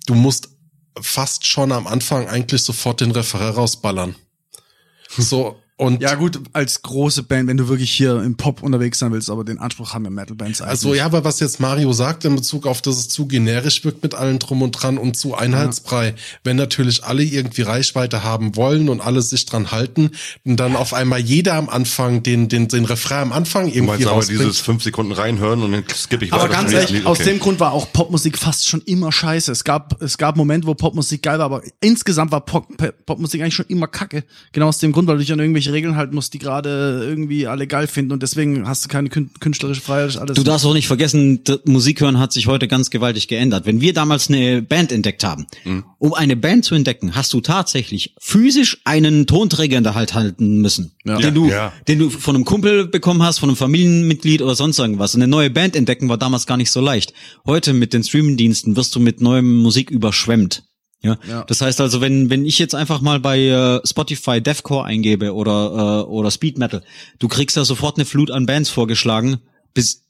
Du musst fast schon am Anfang eigentlich sofort den Referer rausballern. So, und
Ja gut, als große Band, wenn du wirklich hier im Pop unterwegs sein willst, aber den Anspruch haben ja Metal-Bands eigentlich.
Also ja, aber was jetzt Mario sagt in Bezug auf, dass es zu generisch wirkt mit allem drum und dran und zu Einheitsbrei, wenn natürlich alle irgendwie Reichweite haben wollen und alle sich dran halten und dann auf einmal jeder am Anfang den den den Refrain am Anfang
Du
irgendwie
meinst aber dieses fünf Sekunden reinhören und dann skippe ich
Aber
weiter
ganz
zum nächsten
ehrlich,
Lied.
aus
Okay.
dem Grund war auch Popmusik fast schon immer scheiße. Es gab, es gab Momente, wo Popmusik geil war, aber insgesamt war Pop, Popmusik eigentlich schon immer kacke. Genau aus dem Grund, weil du dich an irgendwelche Regeln halten musst, die gerade irgendwie alle geil finden und deswegen hast du keine kün- künstlerische Freiheit, alles.
Du darfst auch nicht vergessen, Musik hören hat sich heute ganz gewaltig geändert. Wenn wir damals eine Band entdeckt haben, um eine Band zu entdecken, hast du tatsächlich physisch einen Tonträger in der Hand halten müssen, den du,
Ja.
den du von einem Kumpel bekommen hast, von einem Familienmitglied oder sonst irgendwas. Und eine neue Band entdecken war damals gar nicht so leicht. Heute mit den Streamingdiensten wirst du mit neuem Musik überschwemmt. Ja?
Ja.
Das heißt also, wenn, wenn ich jetzt einfach mal bei äh, Spotify Deathcore eingebe oder, äh, oder Speed Metal, du kriegst da sofort eine Flut an Bands vorgeschlagen, bis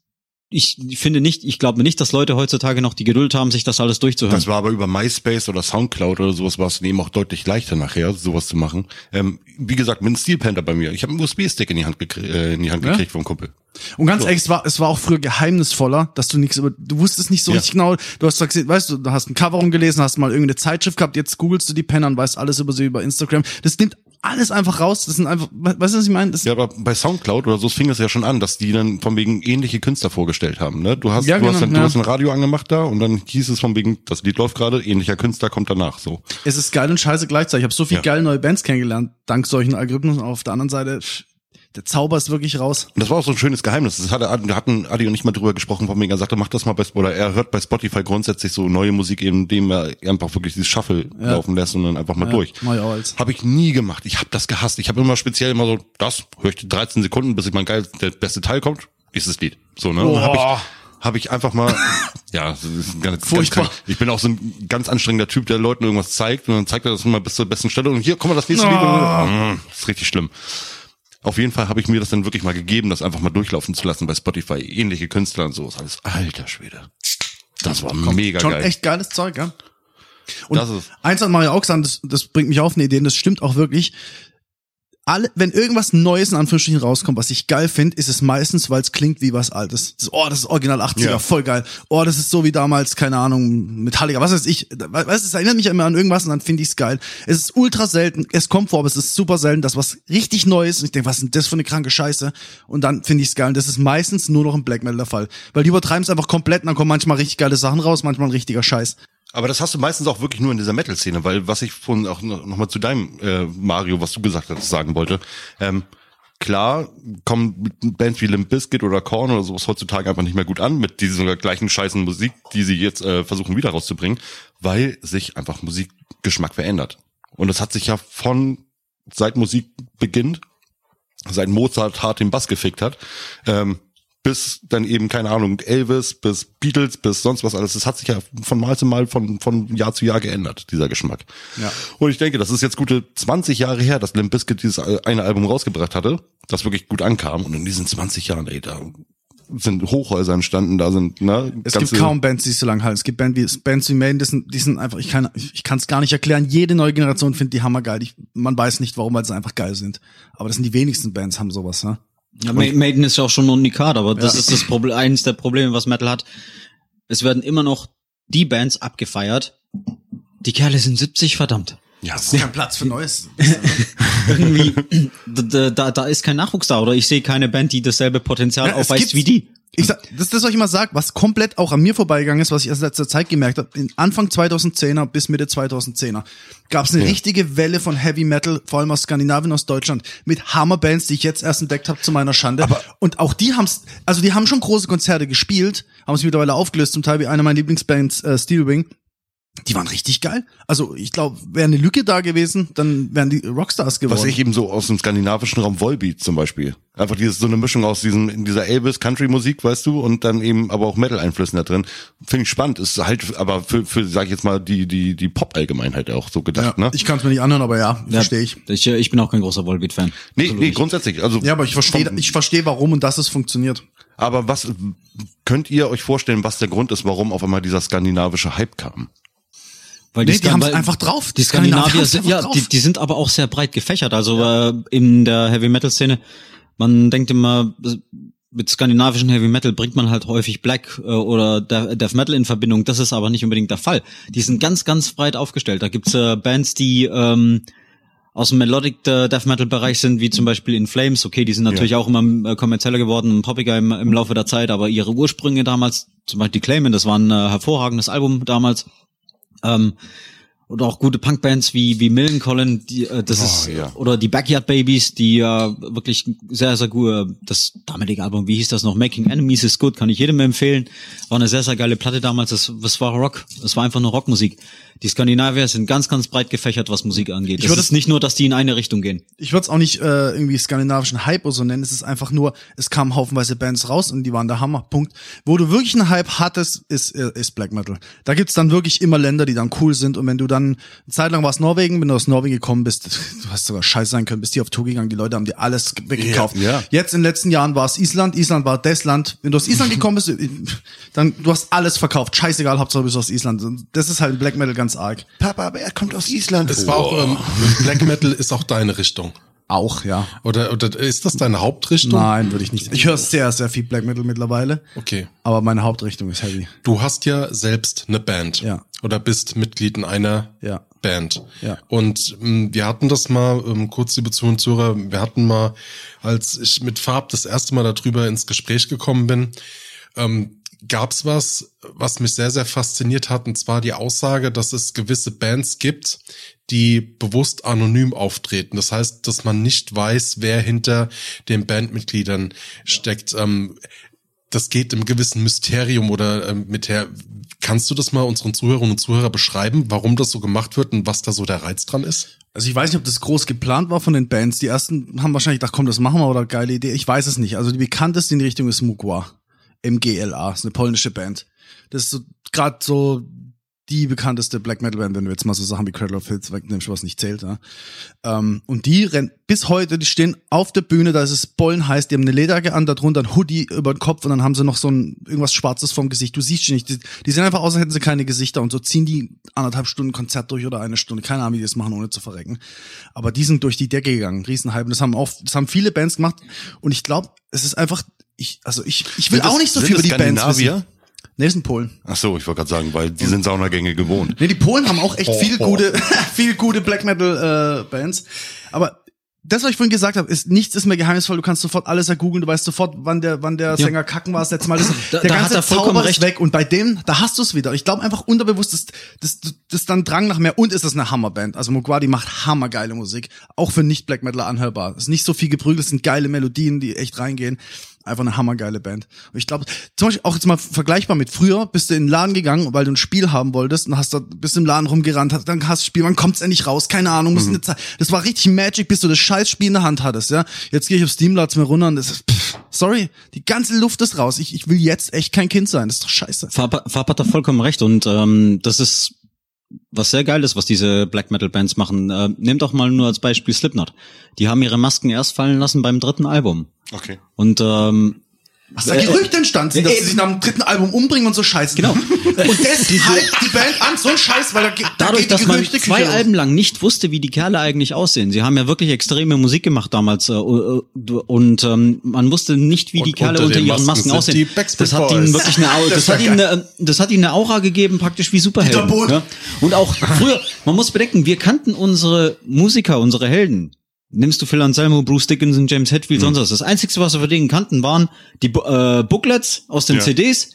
ich finde nicht, ich glaube nicht, dass Leute heutzutage noch die Geduld haben, sich das alles durchzuhören.
Das war aber über MySpace oder Soundcloud oder sowas war es eben auch deutlich leichter nachher, sowas zu machen. Ähm, wie gesagt, mit einem Steel Panther bei mir. Ich habe einen USB-Stick in die Hand, gekrie äh, in die Hand
Ja?
gekriegt vom Kumpel.
Und ganz ehrlich, es war, es war auch früher geheimnisvoller, dass du nichts über, du wusstest nicht so
Ja.
richtig genau, du hast gesagt, weißt du, du hast ein Cover rumgelesen, hast mal irgendeine Zeitschrift gehabt, jetzt googelst du die Penner und weißt alles über sie über Instagram. Das nimmt alles einfach raus, das sind einfach, we- weißt du, was ich meine? Das,
Ja, aber bei Soundcloud oder so fing es ja schon an, dass die dann von wegen ähnliche Künstler vorgestellt haben. Ne? Du hast,
Ja,
du, hast
genau,
dann, du
ja.
hast ein Radio angemacht da und dann hieß es von wegen, das Lied läuft gerade, ähnlicher Künstler kommt danach. So.
Es ist geil und scheiße gleichzeitig. Ich habe so viel
Ja.
geile neue Bands kennengelernt, dank solchen Algorithmen. Auf der anderen Seite, pff, der Zauber ist wirklich raus.
Und das war auch so ein schönes Geheimnis. Das hatte, da hatten Adi und ich mal drüber gesprochen, von wegen, er sagte, mach das mal bei, oder er hört bei Spotify grundsätzlich so neue Musik, indem er einfach wirklich dieses Shuffle laufen lässt und dann einfach mal durch.
auch als.
Habe ich nie gemacht. Ich habe das gehasst. Ich habe immer speziell immer so, das höre ich 13 Sekunden, bis ich mein geil, der beste Teil kommt, nächstes Lied. So, ne? Und habe ich, hab ich einfach mal, ja, das ist ganz, ganz
Furchtbar.
krank. Ich bin auch so ein ganz anstrengender Typ, der Leuten irgendwas zeigt und dann zeigt er das immer bis zur besten Stelle und hier, komm mal, das nächste Lied. Mm, Das ist richtig schlimm. Auf jeden Fall habe ich mir das dann wirklich mal gegeben, das einfach mal durchlaufen zu lassen bei Spotify. Ähnliche Künstler und so. Ist alles alter Schwede. Das war mega
Schon
geil.
echt geiles Zeug, ja. Und
Das ist-
eins hat Mario auch gesagt, das, das bringt mich auf eine Idee, und das stimmt auch wirklich. Alle, wenn irgendwas Neues in Anführungsstrichen rauskommt, was ich geil finde, ist es meistens, weil es klingt wie was Altes. Das, oh, das ist Original 80er,
Ja.
voll geil. Oh, das ist so wie damals, keine Ahnung, Metallica, was weiß ich. Weißt es erinnert mich immer an irgendwas und dann finde ich es geil. Es ist ultra selten, es kommt vor, aber es ist super selten, dass was richtig Neues, und ich denke, was ist denn das für eine kranke Scheiße? Und dann finde ich es geil. Und das ist meistens nur noch im Black Metal der Fall. Weil die übertreiben es einfach komplett und dann kommen manchmal richtig geile Sachen raus, manchmal ein richtiger Scheiß.
Aber das hast du meistens auch wirklich nur in dieser Metal-Szene, weil was ich vorhin auch noch noch mal zu deinem äh, Mario, was du gesagt hast, sagen wollte. Ähm, klar kommen Bands wie Limp Bizkit oder Korn oder sowas heutzutage einfach nicht mehr gut an mit dieser gleichen scheißen Musik, die sie jetzt äh, versuchen wieder rauszubringen, weil sich einfach Musikgeschmack verändert. Und das hat sich ja von seit Musik beginnt, seit Mozart hart den Bass gefickt hat, ähm, bis dann eben, keine Ahnung, Elvis, bis Beatles, bis sonst was alles. Das hat sich ja von Mal zu Mal, von, von Jahr zu Jahr geändert, dieser Geschmack.
Ja.
Und ich denke, das ist jetzt gute 20 Jahre her, dass Limp Bizkit dieses eine Album rausgebracht hatte, das wirklich gut ankam. Und in diesen 20 Jahren, ey, da sind Hochhäuser entstanden, da sind, ne,
Es gibt kaum Bands, die so lang halten. Es gibt Bands wie, Bands wie Maiden, die sind, die sind einfach, ich kann ich kann es gar nicht erklären. Jede neue Generation findet die hammergeil. Ich, man weiß nicht warum, weil sie einfach geil sind. Aber das sind die wenigsten Bands, haben sowas, ne?
Ja, Ma- Maiden ist ja auch schon ein Unikat, aber das ist das Problem, eines der Probleme, was Metal hat. Es werden immer noch die Bands abgefeiert. Die Kerle sind 70, verdammt.
Ja,
ist kein Platz für Neues.
Irgendwie, da, da, da ist kein Nachwuchs da oder ich sehe keine Band, die dasselbe Potenzial
Ja, es
aufweist wie die.
Ich sag, das ist das, was ich immer sag, was komplett auch an mir vorbeigegangen ist, was ich erst in letzter Zeit gemerkt habe. Anfang 2010er bis Mitte 2010er gab es eine richtige Welle von Heavy Metal, vor allem aus Skandinavien, aus Deutschland, mit Hammerbands, die ich jetzt erst entdeckt habe zu meiner Schande. und auch die haben's, also die haben schon große Konzerte gespielt, haben es mittlerweile aufgelöst, zum Teil wie eine meiner Lieblingsbands, äh, Steelwing. Die waren richtig geil. Also ich glaube, wäre eine Lücke da gewesen, dann wären die Rockstars geworden.
Was ich eben so aus dem skandinavischen Raum Volbeat zum Beispiel. Einfach dieses so eine Mischung aus diesem in dieser Elvis Country Musik, weißt du, und dann eben aber auch Metal Einflüssen da drin. Finde ich spannend. Ist halt aber für für sag ich jetzt mal die die die Pop Allgemeinheit auch so
ja,
gedacht, ne?
Ich kann es mir nicht anhören, aber ja, verstehe ich.
Ich, ich bin auch kein großer Volbeat-Fan.
Nee,
Absolut
nee,
nicht.
grundsätzlich, also
Ja, aber ich verstehe, ich verstehe, warum und dass es funktioniert.
aber was könnt ihr euch vorstellen, was der Grund ist, warum auf einmal dieser skandinavische Hype kam?
Weil
Nee, die
Skan-
haben's
weil
einfach drauf.
Die
Die Skandinavier
sind, ja,
drauf.
die, die sind aber auch sehr breit gefächert. Also äh, in der Heavy Metal Szene, man denkt immer, mit skandinavischen Heavy Metal bringt man halt häufig Black äh, oder De- Death Metal in Verbindung. Das ist aber nicht unbedingt der Fall. Die sind ganz, ganz breit aufgestellt. Da gibt's äh, Bands, die ähm, aus dem Melodic äh, Death Metal Bereich sind, wie zum Beispiel In Flames. Okay, die sind natürlich auch immer äh, kommerzieller geworden und poppiger im, im Laufe der Zeit, aber ihre Ursprünge damals, zum Beispiel die Claimant, das war ein äh, hervorragendes Album damals. Ähm, oder auch gute Punkbands wie wie Millencolin, die äh, das ist
ja.
oder die Backyard Babies, die ja wirklich sehr sehr gut äh, das damalige Album, wie hieß das noch? Making Enemies is Good, kann ich jedem empfehlen. War eine sehr sehr geile Platte damals, das das war Rock, es war einfach nur Rockmusik. Die Skandinavier sind ganz ganz breit gefächert, was Musik angeht.
Ich
Es
würde
ist nicht nur, dass die in eine Richtung gehen.
ich würde es auch nicht äh, irgendwie skandinavischen Hype oder so nennen. Es ist einfach nur, es kamen haufenweise Bands raus und die waren der Hammer. Punkt. Wo du wirklich einen Hype hattest, ist, äh, ist Black Metal. Da gibt's dann wirklich immer Länder, die dann cool sind. Und wenn du dann, eine Zeit lang war es Norwegen, wenn du aus Norwegen gekommen bist, du hast sogar scheiße sein können, bist hier auf Tour gegangen, die Leute haben dir alles weggekauft.
Ja, ja.
Jetzt in den letzten Jahren war es Island, Island war das Land. Wenn du aus Island gekommen bist, dann du hast alles verkauft. Scheißegal, Hauptsache du bist aus Island. Das ist halt Black Metal ganz arg.
Papa, aber er kommt aus Island.
Es war auch, ähm, Black Metal ist auch deine Richtung.
Auch, ja.
Oder, oder ist das deine Hauptrichtung?
Nein, würde ich nicht. Ich höre sehr, sehr viel Black Metal mittlerweile.
Okay.
Aber meine Hauptrichtung ist Heavy.
Du hast ja selbst eine Band.
Ja.
Oder bist Mitglied in einer
Ja.
Band.
Ja.
Und ähm, wir hatten das mal, ähm, kurz liebe Zuhörer, wir hatten mal, als ich mit Farb das erste Mal darüber ins Gespräch gekommen bin, ähm, gab's was, was mich sehr, sehr fasziniert hat, und zwar die Aussage, dass es gewisse Bands gibt, die bewusst anonym auftreten. Das heißt, dass man nicht weiß, wer hinter den Bandmitgliedern steckt. Ähm, das geht im gewissen Mysterium oder ähm, mit der. Kannst du das mal unseren Zuhörerinnen und Zuhörern beschreiben, warum das so gemacht wird und was da so der Reiz dran ist?
Also ich weiß nicht, ob das groß geplant war von den Bands. Die ersten haben wahrscheinlich gedacht, komm, das machen wir oder geile Idee. Ich weiß es nicht. Also die bekannteste in die Richtung ist Mugwa. MGLA, ist eine polnische Band. Das ist so gerade so die bekannteste Black Metal Band, wenn du jetzt mal so Sachen wie Cradle of Filth wegnimmst, was nicht zählt. Ja. Ähm, und die rennen bis heute, die stehen auf der Bühne, da ist es Bollen heiß, die haben eine Lederjacke an, darunter ein Hoodie über den Kopf und dann haben sie noch so ein irgendwas Schwarzes vom Gesicht. Du siehst sie nicht. Die, die sehen einfach aus, als hätten sie keine Gesichter und so ziehen die anderthalb Stunden Konzert durch oder eine Stunde. Keine Ahnung, wie die das machen, ohne zu verrecken. Aber die sind durch die Decke gegangen, Riesenhype. Das haben auch, das haben viele Bands gemacht. Und ich glaube, es ist einfach, ich, also ich, ich will
Sind
auch
das-
nicht so viel über
das
die Bands wissen. Nee, das sind Polen.
Ach so, ich wollte gerade sagen, weil die sind Saunagänge gewohnt.
Nee, die Polen haben auch echt viel gute, viel gute Black Metal äh, Bands. Aber das, was ich vorhin gesagt habe, ist nichts ist mehr geheimnisvoll. Du kannst sofort alles ergoogeln. Du weißt sofort, wann der, wann der Sänger kacken war das letzte Mal. Das,
Da-
der
da hat
ganze
er vollkommen
Zauber ist
recht.
weg. Und bei dem, da hast du es wieder. Ich glaube einfach unterbewusst, das, das, das dann Drang nach mehr. Und ist das eine Hammerband. Also Mugwadi macht hammergeile Musik. Auch für nicht Black Metaler anhörbar. Es ist nicht so viel geprügelt, es sind geile Melodien, die echt reingehen. Einfach eine hammergeile Band. Und ich glaube, zum Beispiel auch jetzt mal vergleichbar mit früher, bist du in den Laden gegangen, weil du ein Spiel haben wolltest und hast da bist im Laden rumgerannt, hast, dann hast du das Spiel, wann kommt's endlich raus? Keine Ahnung, Zeit. Das war richtig Magic, bis du das scheiß Spiel in der Hand hattest, ja. Jetzt gehe ich auf Steam, lad's mir runter und das ist, pff, sorry, die ganze Luft ist raus. Ich, ich will jetzt echt kein Kind sein, das ist doch scheiße.
Farb, Farb hat da vollkommen recht und ähm, das ist was sehr geil ist, was diese Black Metal Bands machen. Äh, nehmt doch mal nur als Beispiel Slipknot. Die haben ihre Masken erst fallen lassen beim dritten Album.
Okay.
Und ähm,
Was da Gerüchte entstanden sind, dass sie sich nach dem dritten Album umbringen und so Scheiße.
Genau.
Und das hypt die Band an, so ein Scheiß, weil da, da
dadurch,
geht die
dass man zwei
los.
Alben lang nicht wusste, wie die Kerle eigentlich aussehen. Sie haben ja wirklich extreme Musik gemacht damals äh, und ähm, man wusste nicht, wie die
Und
Kerle
unter
ihren
Masken
Masken aussehen. Das hat ihnen wirklich eine, das, hat ihnen eine, das hat ihnen eine Aura gegeben, praktisch wie Superhelden. Ja? Und auch früher, man muss bedenken, wir kannten unsere Musiker, unsere Helden. Nimmst du Phil Anselmo, Bruce Dickinson, James Hetfield, sonst was. Das Einzige, was wir von denen kannten, waren die äh, Booklets aus den
Ja.
CDs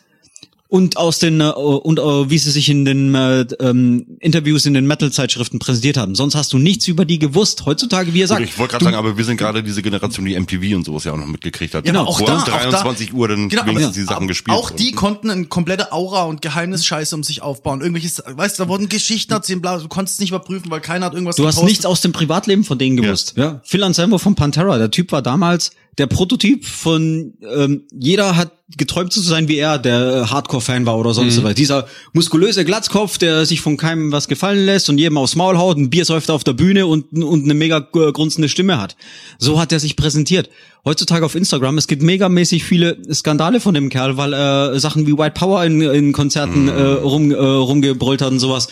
und aus den äh, und äh, wie sie sich in den äh, ähm, Interviews in den Metal-Zeitschriften präsentiert haben. Sonst hast du nichts über die gewusst. Heutzutage, wie ihr sagt,
ich wollte gerade sagen, aber wir sind gerade diese Generation, die MTV und sowas ja auch noch mitgekriegt hat.
Genau,
Wo
auch
um
da, auch da.
23 Uhr dann
Genau,
wenigstens
aber
die Sachen gespielt
Auch die konnten eine komplette Aura und Geheimnisscheiße um sich aufbauen. Irgendwelches, weißt du, da wurden Geschichten erzählt, bla, du konntest es nicht überprüfen, weil keiner hat irgendwas
Du hast
gepostet.
nichts aus dem Privatleben von denen gewusst. Ja. Phil Anselmo von Pantera, der Typ war damals der Prototyp von ähm, jeder hat geträumt zu sein wie er, der äh, Hardcore-Fan war oder sonst was. Dieser muskulöse Glatzkopf, der sich von keinem was gefallen lässt und jedem aufs Maul haut, ein Bier säuft auf der Bühne und, und eine mega äh, grunzende Stimme hat. So hat er sich präsentiert. Heutzutage auf Instagram, es gibt megamäßig viele Skandale von dem Kerl, weil er Sachen wie White Power in, in Konzerten äh, rum, äh, rumgebrüllt hat und sowas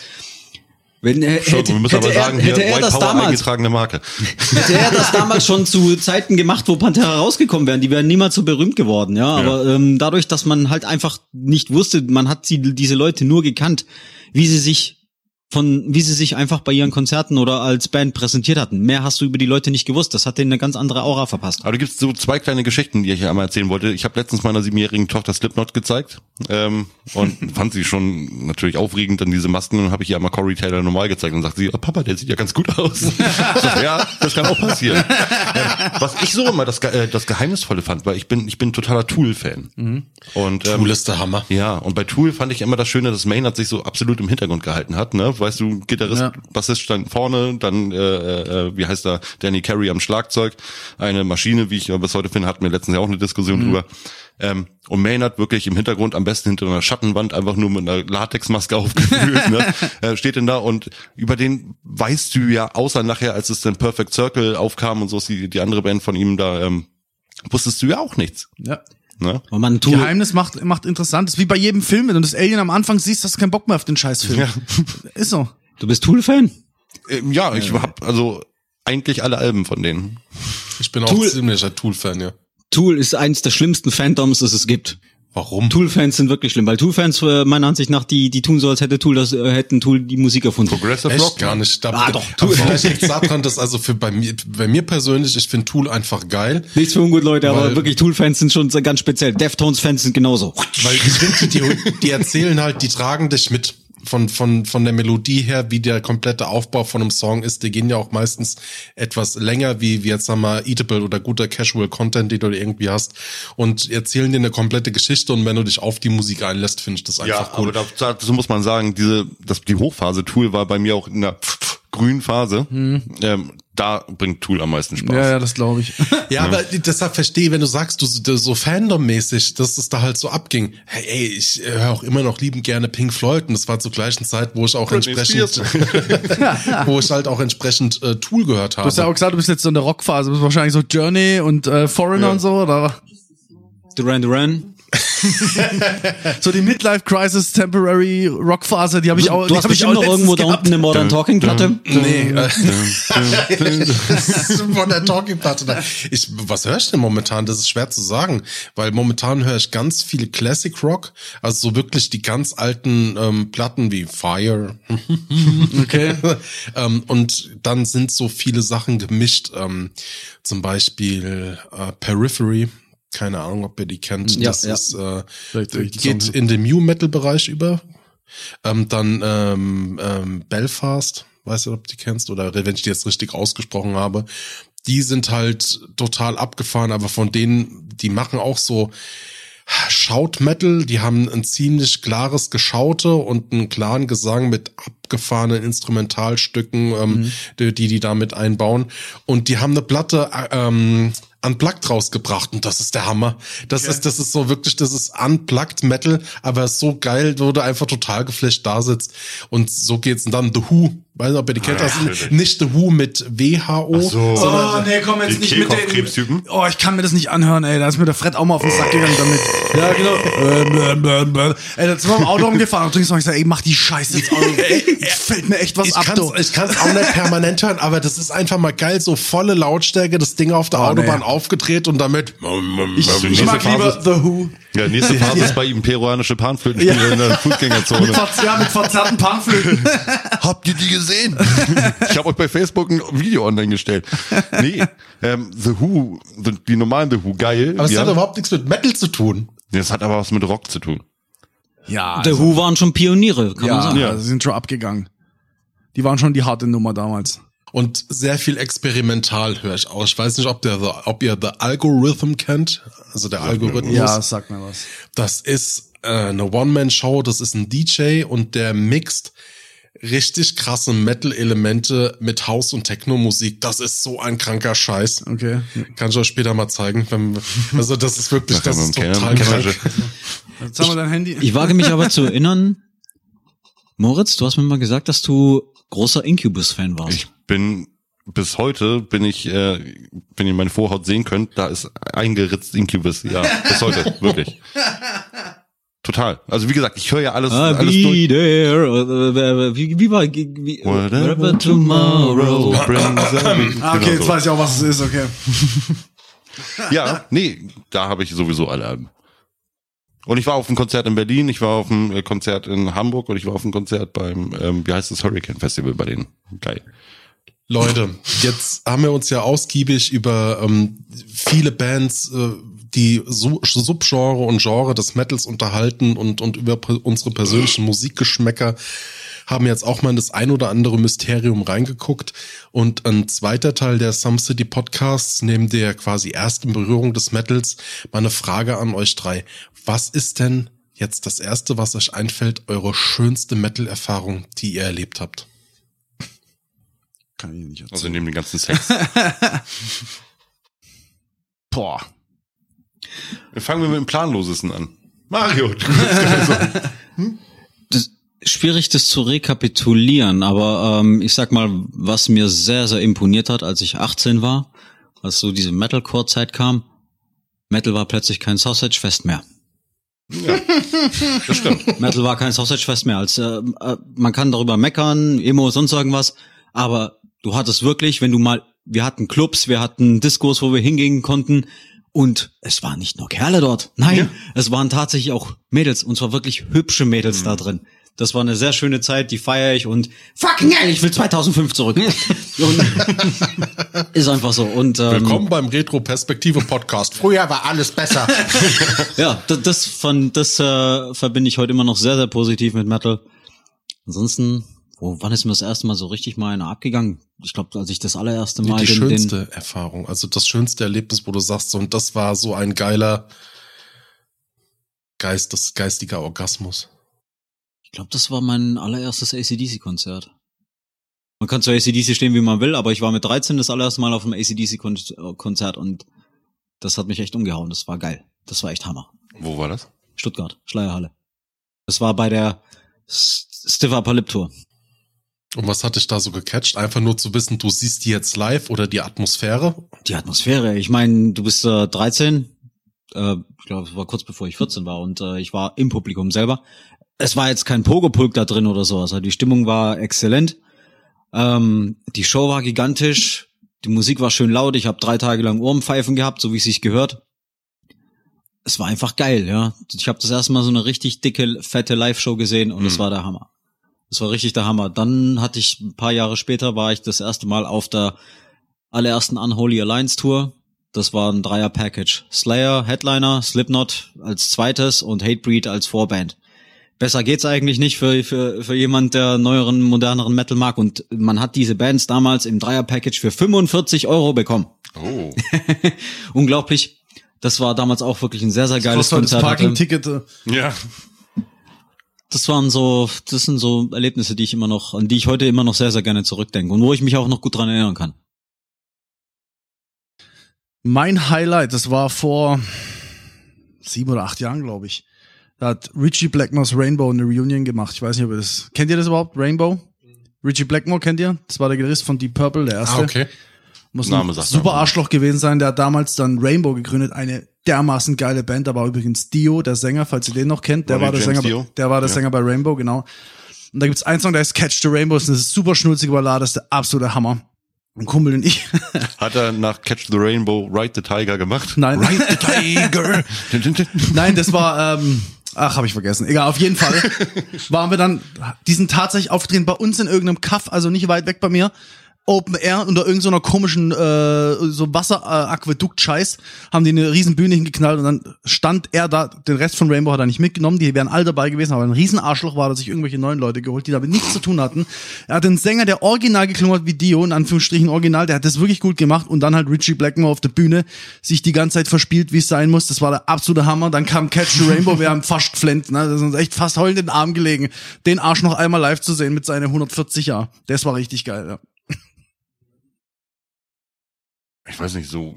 Wenn er,
Schon,
hätte,
wir müssen aber sagen,
er,
hier
hätte er
White
das
Power
damals,
eingetragene Marke.
hätte er das damals schon zu Zeiten gemacht, wo Pantera rausgekommen wären, die wären niemals so berühmt geworden, ja. Aber ähm, dadurch, dass man halt einfach nicht wusste, man hat sie diese Leute nur gekannt, wie sie sich von wie sie sich einfach bei ihren Konzerten oder als Band präsentiert hatten. Mehr hast du über die Leute nicht gewusst. Das hat denen eine ganz andere Aura verpasst.
Aber da gibt's so zwei kleine Geschichten, die ich hier einmal erzählen wollte. Ich habe letztens meiner siebenjährigen Tochter Slipknot gezeigt ähm, und fand sie schon natürlich aufregend an diese Masken und habe ich ihr einmal Corey Taylor normal gezeigt und sagte sie, oh, Papa, der sieht ja ganz gut aus. Sag, ja, das kann auch passieren. ähm, was ich so immer das, äh, das Geheimnisvolle fand, weil ich bin ich bin totaler Tool-Fan. Und ähm,
Tool ist der Hammer.
ja, und bei Tool fand ich immer das Schöne, dass Maynard sich so absolut im Hintergrund gehalten hat. Ne? Weißt du, Gitarrist,
Ja.
Bassist stand vorne, dann, äh, äh, wie heißt er, Danny Carey am Schlagzeug. Eine Maschine, wie ich bis heute finde, hatten wir letztens ja auch eine Diskussion drüber. Ähm, und Maynard wirklich im Hintergrund, am besten hinter einer Schattenwand, einfach nur mit einer Latexmaske aufgeführt. ne? äh, steht denn da und über den weißt du ja, außer nachher, als es dann Perfect Circle aufkam und so, die, die andere Band von ihm da, ähm, wusstest du ja auch nichts.
Ja.
Ne?
Und man tut,
Geheimnis macht, macht interessant. Das ist wie bei jedem Film, wenn du das Alien am Anfang siehst, hast du keinen Bock mehr auf den Scheißfilm.
Ja.
Ist so.
du bist Tool-Fan?
Ähm, ja, ich hab also eigentlich alle Alben von denen.
Ich bin auch
Tool-
ziemlicher Tool-Fan, ja.
Tool ist eins der schlimmsten Fandoms, das es gibt.
Warum?
Tool-Fans sind wirklich schlimm, weil Tool-Fans äh, meiner Ansicht nach die die tun so, als hätte Tool das äh, hätten Tool die Musik erfunden.
Progressive
Echt
Rock?
gar nicht. Da,
Ah, doch.
Aber vielleicht liegt daran, dass also für bei mir, bei mir persönlich, ich finde Tool einfach geil.
Nichts für ungut, Leute, aber wirklich Tool-Fans sind schon ganz speziell. Deftones-Fans sind genauso.
Weil ich finde, die, die erzählen halt, die tragen dich mit von, von, von der Melodie her, wie der komplette Aufbau von einem Song ist. Die gehen ja auch meistens etwas länger, wie, wie jetzt sagen wir, Eatable oder guter Casual Content, den du irgendwie hast. Und erzählen dir eine komplette Geschichte und wenn du dich auf die Musik einlässt, finde ich das
Ja,
einfach cool.
aber da, dazu muss man sagen, diese, das, die Hochphase Tool war bei mir auch in der grünen Phase. Ähm, da bringt Tool am meisten Spaß.
Ja, ja, das glaube ich.
Ja, aber deshalb verstehe, wenn du sagst, du so Fandom-mäßig, dass es da halt so abging. Hey, ey, ich äh, höre auch immer noch liebend gerne Pink Floyd und das war zur gleichen Zeit, wo ich auch
Britney
entsprechend, wo ich halt auch entsprechend äh, Tool gehört
Du hast ja
habe.
auch gesagt, du bist jetzt so in der Rockphase. Du bist wahrscheinlich so Journey und äh, Foreigner und so, oder?
Duran Duran.
So die Midlife Crisis Temporary Rockphase, die habe ich auch.
du
die
hast
hab ich
bestimmt
auch
noch irgendwo da unten eine Modern Talking Platte.
Nee, äh, der Talking-Platte. da. Ich, was höre ich denn momentan? Das ist schwer zu sagen, weil momentan höre ich ganz viel Classic Rock, also so wirklich die ganz alten ähm, Platten wie Fire.
Okay.
ähm, und dann sind so viele Sachen gemischt, ähm, zum Beispiel äh, Periphery. Keine Ahnung, ob ihr die kennt.
Ja,
das
ja.
ist äh,
die
geht in den New Metal Bereich über. Ähm, dann ähm, ähm, Belfast, weißt du, ob du die kennst oder wenn ich die jetzt richtig ausgesprochen habe. Die sind halt total abgefahren, aber von denen, die machen auch so Shout Metal, die haben ein ziemlich klares Geschaute und einen klaren Gesang mit abgefahrenen Instrumentalstücken, ähm, die, die die damit einbauen. Und die haben eine Platte äh, ähm, unplugged rausgebracht und das ist der Hammer. Das ist, das ist so wirklich, das ist unplugged Metal, aber so geil, wo du einfach total geflasht da sitzt. Und so geht's und dann The Who. Weiß nicht, ob ihr die kennt, das ist nicht The Who mit WHO,
so.
Oh, nee, komm jetzt
Die
nicht mit den. Oh, ich kann mir das nicht anhören, ey. Da ist mir der Fred auch mal auf den Sack gegangen damit. Ja, genau. Äh, bläh, bläh, bläh. Ey, da sind wir im Auto rumgefahren und ich sag, ey, mach die Scheiße jetzt aus. Ey, fällt mir echt was
ich
ab,
kann's, ich kann's auch nicht permanent hören, aber das ist einfach mal geil, so volle Lautstärke, das Ding auf der
Oh,
Autobahn
nee.
aufgedreht und damit.
Ich, ich
nächste
mag lieber
Phase-
The Who.
Ja, nächste Phase ist bei ihm peruanische Panflöten in der Fußgängerzone.
Mit, ja, mit verzerrten Panflöten.
Habt ihr die gesehen? ich habe euch bei Facebook ein Video online gestellt. Nee, ähm, The Who, the, die normalen The Who, geil.
Aber es hat
haben-
überhaupt nichts mit Metal zu tun.
das hat aber was mit Rock zu tun.
Ja,
The Who waren schon Pioniere, kann man
ja,
sagen.
ja, sie sind schon abgegangen. Die waren schon die harte Nummer damals.
Und sehr viel experimental höre ich auch. Ich weiß nicht, ob, der, The- ob ihr The Algorithm kennt. Also der Algorithmus.
Ja, sag mir was.
Das ist äh, eine One-Man-Show, das ist ein DJ und der mixt richtig krasse Metal-Elemente mit House- und Techno-Musik. Das ist so ein kranker Scheiß.
Okay.
Kann ich euch später mal zeigen. Wenn, also das ist wirklich, das ist total krank.
Jetzt haben wir dein Handy.
Ich wage mich aber zu erinnern, Moritz, du hast mir mal gesagt, dass du großer Incubus-Fan warst.
Ich bin bis heute bin ich, äh, wenn ihr meine Vorhaut sehen könnt, da ist eingeritzt Incubus. Ja, bis heute, wirklich. Total. Also wie gesagt, ich höre ja alles,
I'll
alles
be
durch.
there. Äh, Wie, wie war wie,
Whatever tomorrow brings.
Ah, okay,
Genau
jetzt
so.
weiß ich auch, was es ist, okay.
Ja, nee, da habe ich sowieso alle Alben. Und ich war auf einem Konzert in Berlin, ich war auf einem äh, Konzert in Hamburg und ich war auf einem Konzert beim, ähm, wie heißt das, Hurricane Festival bei denen. Geil.
Leute, jetzt haben wir uns ja ausgiebig über ähm, viele Bands, äh, die Su Subgenre und Genre des Metals unterhalten und, und über unsere persönlichen Musikgeschmäcker haben jetzt auch mal in das ein oder andere Mysterium reingeguckt. Und ein zweiter Teil der Some City Podcasts, neben der quasi ersten Berührung des Metals, mal eine Frage an euch drei. Was ist denn jetzt das erste, was euch einfällt, eure schönste Metal-Erfahrung, die ihr erlebt habt?
Kann ich nicht erzählen.
Also neben den ganzen Sex.
Boah.
Fangen wir mit dem Planlosesten an. Mario, du bist so.
das, schwierig, das zu rekapitulieren, aber ähm, ich sag mal, was mir sehr, sehr imponiert hat, als ich 18 war, als so diese Metalcore-Zeit kam, Metal war plötzlich kein Sausage-Fest mehr.
Das stimmt.
Metal war kein Sausage-Fest mehr. Als, äh, äh, man kann darüber meckern, Emo, sonst irgendwas, aber du hattest wirklich, wenn du mal, wir hatten Clubs, wir hatten Discos, wo wir hingehen konnten und es waren nicht nur Kerle dort. Nein,
Ja.
es waren tatsächlich auch Mädels und zwar wirklich hübsche Mädels da drin. Das war eine sehr schöne Zeit, die feiere ich und fucking hell, ich will 2005 zurück. und, ist einfach so. Und ähm,
Willkommen beim Retro-Perspektive-Podcast. Früher war alles besser.
Ja, das, das, von, das äh, verbinde ich heute immer noch sehr, sehr positiv mit Metal. Ansonsten, wo, wann ist mir das erste Mal so richtig mal einer abgegangen? Ich glaube, als ich das allererste Mal
die
den,
schönste
den
Erfahrung, also das schönste Erlebnis, wo du sagst, so, und das war so ein geiler Geist, das geistiger Orgasmus.
ich glaube, das war mein allererstes ACDC-Konzert. Man kann zu ACDC stehen, wie man will, aber ich war mit 13 das allererste Mal auf einem ACDC-Konzert und das hat mich echt umgehauen. Das war geil. Das war echt Hammer.
Wo war das?
Stuttgart, Schleierhalle. Das war bei der Stiff Upper Lip Tour.
Und was hat dich da so gecatcht? Einfach nur zu wissen, du siehst die jetzt live oder die Atmosphäre?
Die Atmosphäre. Ich meine, du bist äh, 13. Äh, ich glaube, es war kurz bevor ich 14 war und äh, ich war im Publikum selber. Es war jetzt kein Pogopulk da drin oder so. Also die Stimmung war exzellent. Ähm, die Show war gigantisch. Die Musik war schön laut. Ich habe drei Tage lang Ohrenpfeifen gehabt, so wie es sich gehört. Es war einfach geil, ja. Ich habe das erste Mal so eine richtig dicke, fette Live-Show gesehen und es war der Hammer. Das war richtig der Hammer. Dann hatte ich ein paar Jahre später war ich das erste Mal auf der allerersten Unholy Alliance Tour. Das war ein Dreier-Package. Slayer, Headliner, Slipknot als zweites und Hatebreed als Vorband. Besser geht's eigentlich nicht für, für, für jemand, der neueren, moderneren Metal mag. Und man hat diese Bands damals im Dreier-Package für 45 Euro bekommen.
Oh.
Unglaublich. Das war damals auch wirklich ein sehr, sehr geiles
war das
Konzert. hatte.
Parking-Ticket? äh,
Ja.
Das waren so, das sind so Erlebnisse, die ich immer noch, an die ich heute immer noch sehr, sehr gerne zurückdenke und wo ich mich auch noch gut dran erinnern kann.
Mein Highlight, das war vor sieben oder acht Jahren, glaube ich. Da hat Richie Blackmore's Rainbow eine Reunion gemacht. Ich weiß nicht, ob ihr das. Kennt ihr das überhaupt? Rainbow? Richie Blackmore kennt ihr? Das war der Gitarrist von Deep Purple, der erste.
Ah, okay.
Muss
Name
ein
sagt
super. Arschloch gewesen sein. Der hat damals dann Rainbow gegründet, eine dermaßen geile Band. Da war übrigens Dio, der Sänger, falls ihr den noch kennt. Der war der Sänger,
Dio?
bei, der war der
Ja.
Sänger bei Rainbow, genau. Und da gibt's einen Song, der heißt Catch the Rainbow. Das ist eine super schnulzige Ballade, das ist der absolute Hammer. Ein Kumpel und ich.
Hat er nach Catch the Rainbow Ride the Tiger gemacht?
Nein.
Ride the Tiger.
Nein, das war, ähm, ach, habe ich vergessen. Egal, auf jeden Fall waren wir dann, die sind tatsächlich aufgetreten bei uns in irgendeinem Kaff, also nicht weit weg bei mir. Open Air unter irgendeiner komischen äh, so Wasseraquädukt-Scheiß haben die eine riesen Bühne hingeknallt und dann stand er da, den Rest von Rainbow hat er nicht mitgenommen, die wären alle dabei gewesen, aber ein riesen Arschloch war, dass sich irgendwelche neuen Leute geholt, die damit nichts zu tun hatten. Er hat einen Sänger, der original geklungen hat wie Dio, in Anführungsstrichen original, der hat das wirklich gut gemacht und dann halt Richie Blackmore auf der Bühne sich die ganze Zeit verspielt, wie es sein muss. Das war der absolute Hammer. Dann kam Catch the Rainbow, wir haben fast geflennt, ne? Das ist uns echt fast heulend in den Arm gelegen, den Arsch noch einmal live zu sehen mit seinen 140 Jahren. Das war richtig geil, ja.
Ich weiß nicht, so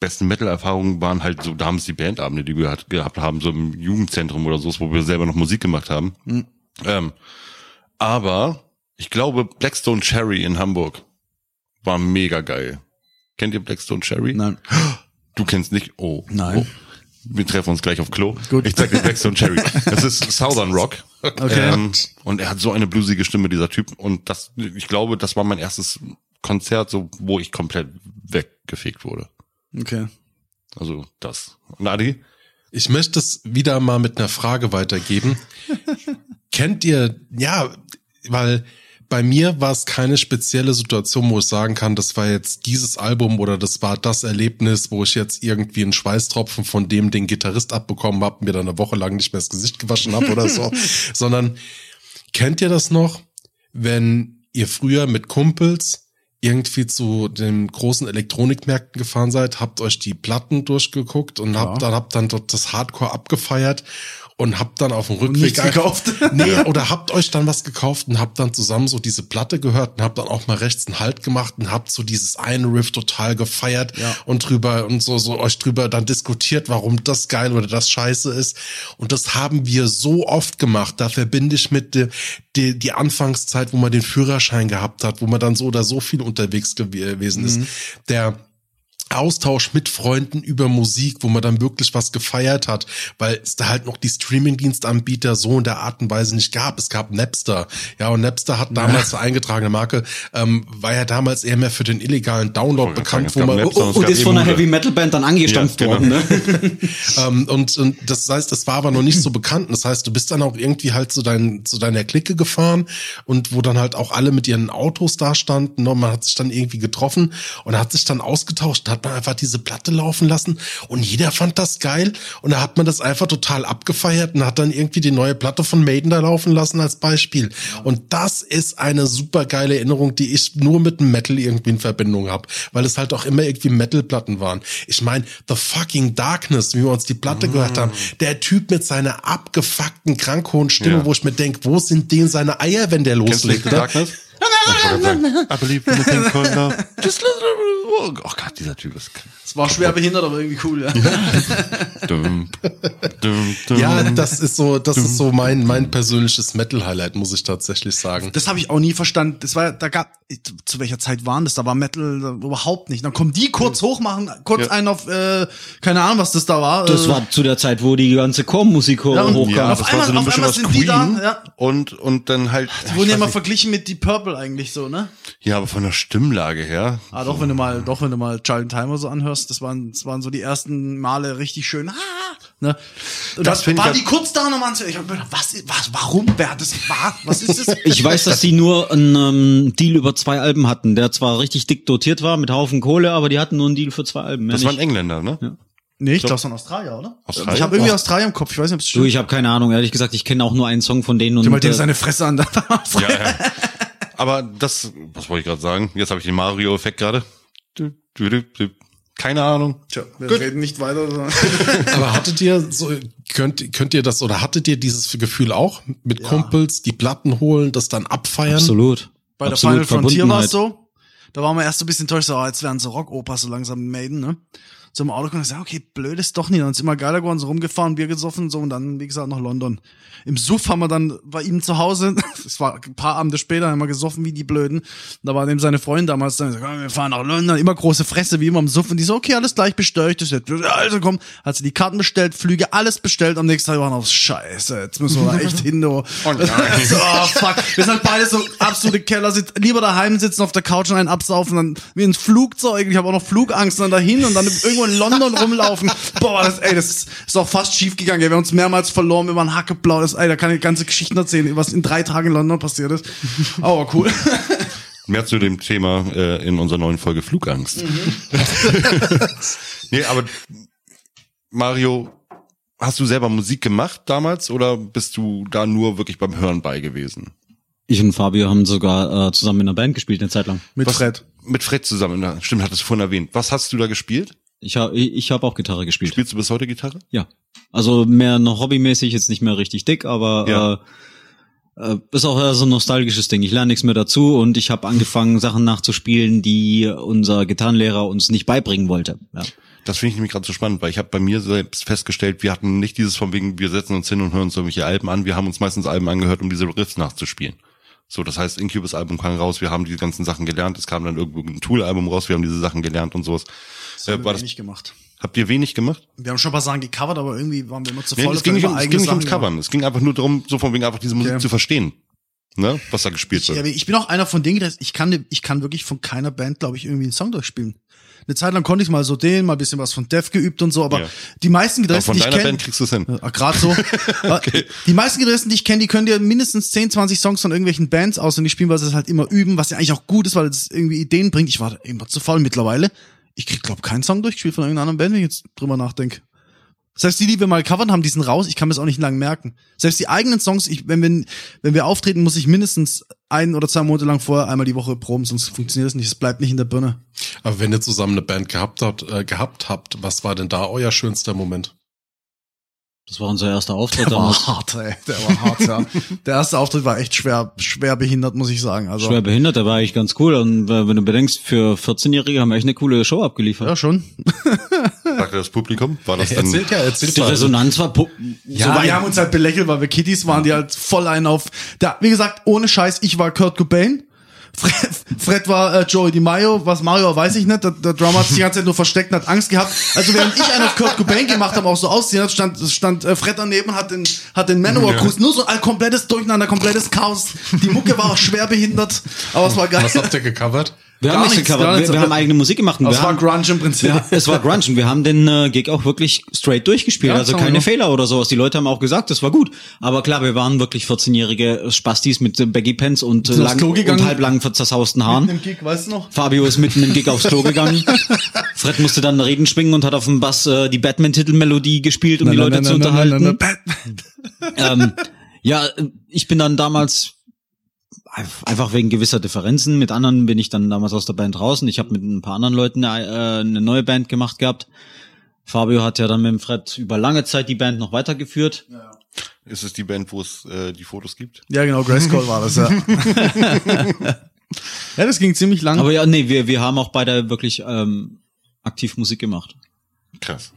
besten Metal-Erfahrungen waren halt so damals die Bandabende, die wir halt gehabt haben, so im Jugendzentrum oder so, wo wir selber noch Musik gemacht haben.
Mhm.
Ähm, aber ich glaube, Blackstone Cherry in Hamburg war mega geil. Kennt ihr Blackstone Cherry?
Nein.
Du kennst nicht? Oh.
Nein.
Oh. wir treffen uns gleich auf Klo. Gut. Ich zeig dir Blackstone Cherry. Das ist Southern Rock.
Okay.
Ähm, und er hat so eine bluesige Stimme, dieser Typ. Und das, ich glaube, das war mein erstes Konzert, so, wo ich komplett weggefegt wurde.
Okay.
Also das. Und Adi?
Ich möchte es wieder mal mit einer Frage weitergeben. Kennt ihr, ja, weil bei mir war es keine spezielle Situation, wo ich sagen kann, das war jetzt dieses Album oder das war das Erlebnis, wo ich jetzt irgendwie einen Schweißtropfen von dem den Gitarrist abbekommen habe, mir dann eine Woche lang nicht mehr das Gesicht gewaschen habe oder so, sondern kennt ihr das noch, wenn ihr früher mit Kumpels irgendwie zu den großen Elektronikmärkten gefahren seid, habt euch die Platten durchgeguckt und habt dann habt dann dort das Hardcore abgefeiert und habt dann auf dem Rückweg
gekauft?
Nee, oder habt euch dann was gekauft und habt dann zusammen so diese Platte gehört und habt dann auch mal rechts einen Halt gemacht und habt so dieses eine Riff total gefeiert
Ja.
und drüber und so so euch drüber dann diskutiert, warum das geil oder das scheiße ist und das haben wir so oft gemacht. Da verbinde ich mit die, die, die Anfangszeit, wo man den Führerschein gehabt hat, wo man dann so oder so viel unterwegs gew gewesen ist. Der Austausch mit Freunden über Musik, wo man dann wirklich was gefeiert hat, weil es da halt noch die Streaming-Dienstanbieter so in der Art und Weise nicht gab. Es gab Napster. Ja, und Napster hat damals eine eingetragene Marke, ähm, war ja damals eher mehr für den illegalen Download bekannt,
sagen,
wo man,
Napster.
Und, und ist von einer Heavy Metal Band dann angestampft
Ja, genau.
worden, ne?
ähm, und, und das heißt, das war aber noch nicht so bekannt. Das heißt, du bist dann auch irgendwie halt zu, dein, zu deiner Clique gefahren und wo dann halt auch alle mit ihren Autos da standen und man hat sich dann irgendwie getroffen und hat sich dann ausgetauscht, hat man einfach diese Platte laufen lassen und jeder fand das geil und da hat man das einfach total abgefeiert und hat dann irgendwie die neue Platte von Maiden da laufen lassen als Beispiel. Und das ist eine super geile Erinnerung, die ich nur mit dem Metal irgendwie in Verbindung habe, weil es halt auch immer irgendwie Metal-Platten waren. Ich meine, The Fucking Darkness, wie wir uns die Platte gehört haben, der Typ mit seiner abgefuckten, krankhohen Stimme,
Ja.
wo ich mir denk, wo sind denen seine Eier, wenn der loslegt? Ne?
Darkness? I believe in the called love. Just little- Oh Gott, dieser Typ ist
Es war schwer behindert, aber irgendwie cool, ja.
Ja, das ist so, das ist so mein, mein persönliches Metal-Highlight, muss ich tatsächlich sagen.
Das habe ich auch nie verstanden. Das war, da gab, zu welcher Zeit waren das? Da war Metal überhaupt nicht. Dann kommen die kurz hoch, machen kurz
Ja.
einen auf, äh, keine Ahnung, was das da war.
Das
äh,
war zu der Zeit, wo die ganze Chormusik hochkam.
Ja,
Auf einmal-
war so eine
auf einmal sind die da,
Queen
ja.
und, und dann halt.
Die wurden ja immer verglichen mit Deep Purple eigentlich so, ne?
Ja, aber von der Stimmlage her.
Ah, doch, wenn du mal, doch, wenn du mal Child Timer so anhörst, das waren, das waren so die ersten Male richtig schön, ah, ne? Und
Das
das waren
ja-
die kurz da und waren sie, ich hab mir gedacht, was, was, warum, wer hat das, war, was ist das?
Ich weiß, dass die nur einen ähm, Deal über zwei Alben hatten, der zwar richtig dick dotiert war mit Haufen Kohle, aber die hatten nur einen Deal für zwei Alben.
Das waren. Engländer, ne?
nee, ich glaube, es war in Australien, oder?
Australien?
Ich habe irgendwie
Oh.
Australien im Kopf, ich weiß nicht, ob es
Du,
stimmt.
ich habe keine Ahnung. Ehrlich gesagt, ich kenne auch nur einen Song von denen und
mal dem seine Fresse an.
Ja, ja. Aber das, was wollte ich gerade sagen? Jetzt habe ich den Mario-Effekt gerade. Keine Ahnung.
Tja, wir
Gut.
reden nicht weiter.
Aber hattet ihr so, könnt, könnt ihr das oder hattet ihr dieses Gefühl auch mit Kumpels, die Platten holen, das dann abfeiern?
absolut.
Bei der
absolut
Final Frontier war es so. Da waren wir erst so ein bisschen enttäuscht, so, ah, jetzt werden so Rockopas so langsam Maiden, ne? So im Auto gekommen und gesagt, okay, blöd ist doch nicht. Dann ist immer geiler geworden, so rumgefahren, Bier gesoffen, so und dann, wie gesagt, nach London. Im Suff haben wir dann bei ihm zu Hause, es war ein paar Abende später, haben wir gesoffen wie die Blöden. Da war dem seine Freundin damals dann, gesagt, wir fahren nach London, immer große Fresse, wie immer im Suff. Und die so, okay, alles gleich bestellt. Ich so, also komm, hat sie die Karten bestellt, Flüge, alles bestellt. Am nächsten Tag waren wir auf Scheiße, jetzt müssen wir da echt hin, du.
Oh nein.
so, oh, fuck. Wir sind beide so absolute Keller, lieber daheim sitzen auf der Couch und einen absaufen, dann wie ins Flugzeug. Ich habe auch noch Flugangst, dann dahin und dann irgendwo in London rumlaufen. Boah, das, ey, das ist, ist auch fast schief gegangen. Ey. Wir haben uns mehrmals verloren, wir waren hackeblau. Das, ey, da kann ich ganze Geschichten erzählen, was in drei Tagen in London passiert ist. Aber cool.
Mehr zu dem Thema äh, in unserer neuen Folge Flugangst. nee, aber Mario, hast du selber Musik gemacht damals oder bist du da nur wirklich beim Hören bei gewesen?
Ich und Fabio haben sogar äh, zusammen in einer Band gespielt eine Zeit lang.
Mit
Was-
Fred.
Mit Fred zusammen, ja, stimmt, hattest du vorhin erwähnt. Was hast du da gespielt?
Ich habe ich, hab auch Gitarre gespielt.
Spielst du bis heute Gitarre?
Ja. Also mehr noch hobbymäßig, jetzt nicht mehr richtig dick, aber
Ja.
äh, äh, ist auch eher so ein nostalgisches Ding. Ich lerne nichts mehr dazu und ich habe angefangen, Sachen nachzuspielen, die unser Gitarrenlehrer uns nicht beibringen wollte. Ja.
Das finde ich nämlich gerade so spannend, weil ich habe bei mir selbst festgestellt, wir hatten nicht dieses von wegen, wir setzen uns hin und hören uns irgendwelche Alben an. Wir haben uns meistens Alben angehört, um diese Riffs nachzuspielen. So, das heißt, Incubus Album kam raus, wir haben die ganzen Sachen gelernt, es kam dann irgendwo ein Tool-Album raus, wir haben diese Sachen gelernt und sowas.
Das
Äh,
haben
war
wir
das,
gemacht.
Habt ihr wenig gemacht?
Wir haben schon ein paar Sachen gecovert, aber irgendwie waren wir immer zu
Nee,
voll.
es ging nicht, um, es ging nicht ums Covern. Es ging einfach nur darum, so von wegen einfach diese Musik
Okay.
zu verstehen. Ne? Was da gespielt
Ja,
wird.
aber ich bin auch einer von denen, dass ich kann, ich kann wirklich von keiner Band, glaube ich, irgendwie einen Song durchspielen. Eine Zeit lang konnte ich mal so den, mal ein bisschen was von Def geübt und so, aber
Ja.
die meisten Gitarristen, die ich kenne,
kriegst du hin.
Ja, Gerade so. Die meisten Gitarristen, die ich kenne, die können dir mindestens 10, 20 Songs von irgendwelchen Bands auswendig spielen, weil sie das halt immer üben, was ja eigentlich auch gut ist, weil es irgendwie Ideen bringt. Ich war immer zu faul mittlerweile. Ich krieg, glaub, keinen Song durchgespielt von irgendeiner anderen Band, wenn ich jetzt drüber nachdenke. Selbst die, die wir mal covern haben, die sind raus. Ich kann mir das auch nicht lang merken. Selbst die eigenen Songs, ich, wenn wir, wenn wir auftreten, muss ich mindestens ein oder zwei Monate lang vorher einmal die Woche proben, sonst funktioniert es nicht. Es bleibt nicht in der Birne.
Aber wenn ihr zusammen eine Band gehabt habt, äh, gehabt habt, was war denn da euer schönster Moment?
Das war unser erster Auftritt
Der war
damals.
hart, ey. Der war hart, ja. Der erste Auftritt war echt schwer, schwer behindert, muss ich sagen. Also,
Schwer behindert, der war eigentlich ganz cool. Und wenn du bedenkst, für 14-Jährige haben wir echt eine coole Show abgeliefert.
ja, schon.
Sagte das Publikum? War das dann?
Erzählt ja, erzählt
Die. Resonanz war pu-
Ja,
so
wir haben uns halt belächelt, weil wir Kitties waren, die halt voll einen auf. Da, wie gesagt, ohne Scheiß, ich war Kurt Cobain. Fred, Fred war äh, Joey DiMaio, was Mario war, weiß ich nicht. Der, der Drummer hat sich die ganze Zeit nur versteckt und hat Angst gehabt. Also während ich einen auf Kurt Cobain gemacht habe, auch so aussehen hat, stand, stand äh, Fred daneben und hat den, hat den Manowar Gruß. Nur so ein komplettes Durcheinander, komplettes Chaos. Die Mucke war auch schwer behindert, aber es war geil.
Was habt ihr gecovert?
Wir haben
Gar
nichts
nichts,
gecovert. Wir, wir haben eigene Musik gemacht. Und
Das
wir
war
haben,
Grunge im Prinzip.
Ja, es war Grunge und wir haben den äh, Gig auch wirklich straight durchgespielt.
Ja,
also
haben
keine. Fehler oder sowas. Die Leute haben auch gesagt, das war gut. Aber klar, wir waren wirklich 14-jährige Spastis mit äh, Baggy Pants und, äh, lang, und halblangen zerzausten Haaren.
Im Gig, weißt du noch?
Fabio ist mitten im Gig aufs Klo gegangen. Fred musste dann Reden schwingen und hat auf dem Bass äh, die Batman-Titelmelodie gespielt, um die Leute zu unterhalten. ähm, ja, ich bin dann damals einfach wegen gewisser Differenzen. Mit anderen bin ich dann damals aus der Band draußen. Ich habe mit ein paar anderen Leuten eine, äh, eine neue Band gemacht gehabt. Fabio hat ja dann mit dem Fred über lange Zeit die Band noch weitergeführt.
Ist es die Band, wo es äh, die Fotos gibt?
Ja, genau, Grayskull war das, ja. ja, das ging ziemlich lang.
Aber ja, nee, wir, wir haben auch beide wirklich ähm, aktiv Musik gemacht.
Krass.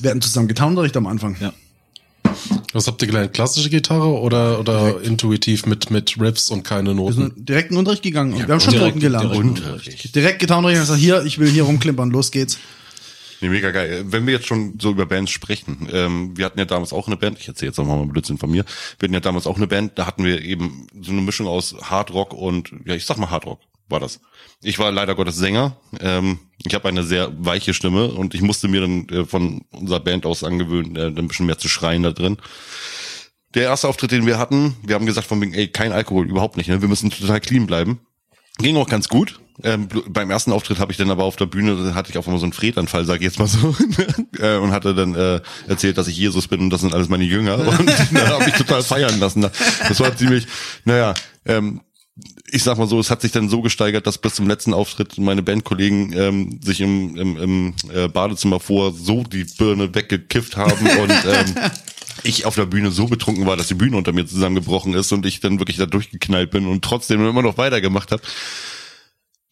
wir hatten zusammen Gitarrenunterricht am Anfang.
Ja.
Was habt ihr gelernt? Klassische Gitarre oder, oder intuitiv mit, mit Riffs und keine
Wir
Noten?
sind direkt in den Unterricht gegangen. und wir haben schon
direkt-
Noten gelernt.
direkt
Unterricht.
Direkt Gitarrenunterricht und gesagt, hier, ich will hier rumklimpern, los geht's.
Nee, mega geil. Wenn wir jetzt schon so über Bands sprechen, ähm, wir hatten ja damals auch eine Band, ich erzähle jetzt nochmal mal Blödsinn von mir, wir hatten ja damals auch eine Band, da hatten wir eben so eine Mischung aus Hard Rock und, ja, ich sag mal Hard Rock war das. Ich war leider Gottes Sänger, ähm, ich habe eine sehr weiche Stimme und ich musste mir dann äh, von unserer Band aus angewöhnen, äh, ein bisschen mehr zu schreien da drin. Der erste Auftritt, den wir hatten, wir haben gesagt von wegen, ey, kein Alkohol, überhaupt nicht, ne? wir müssen total clean bleiben. Ging auch ganz gut. Ähm, beim ersten Auftritt habe ich dann aber auf der Bühne, hatte ich auf einmal so einen Fredanfall, sag ich jetzt mal so, äh, und hatte dann äh, erzählt, dass ich Jesus bin und das sind alles meine Jünger. Und da habe ich total feiern lassen. Das war ziemlich, naja, ähm, ich sag mal so, es hat sich dann so gesteigert, dass bis zum letzten Auftritt meine Bandkollegen ähm, sich im, im, im äh, Badezimmer vor so die Birne weggekifft haben und ähm, ich auf der Bühne so betrunken war, dass die Bühne unter mir zusammengebrochen ist und ich dann wirklich da durchgeknallt bin und trotzdem immer noch weitergemacht habe.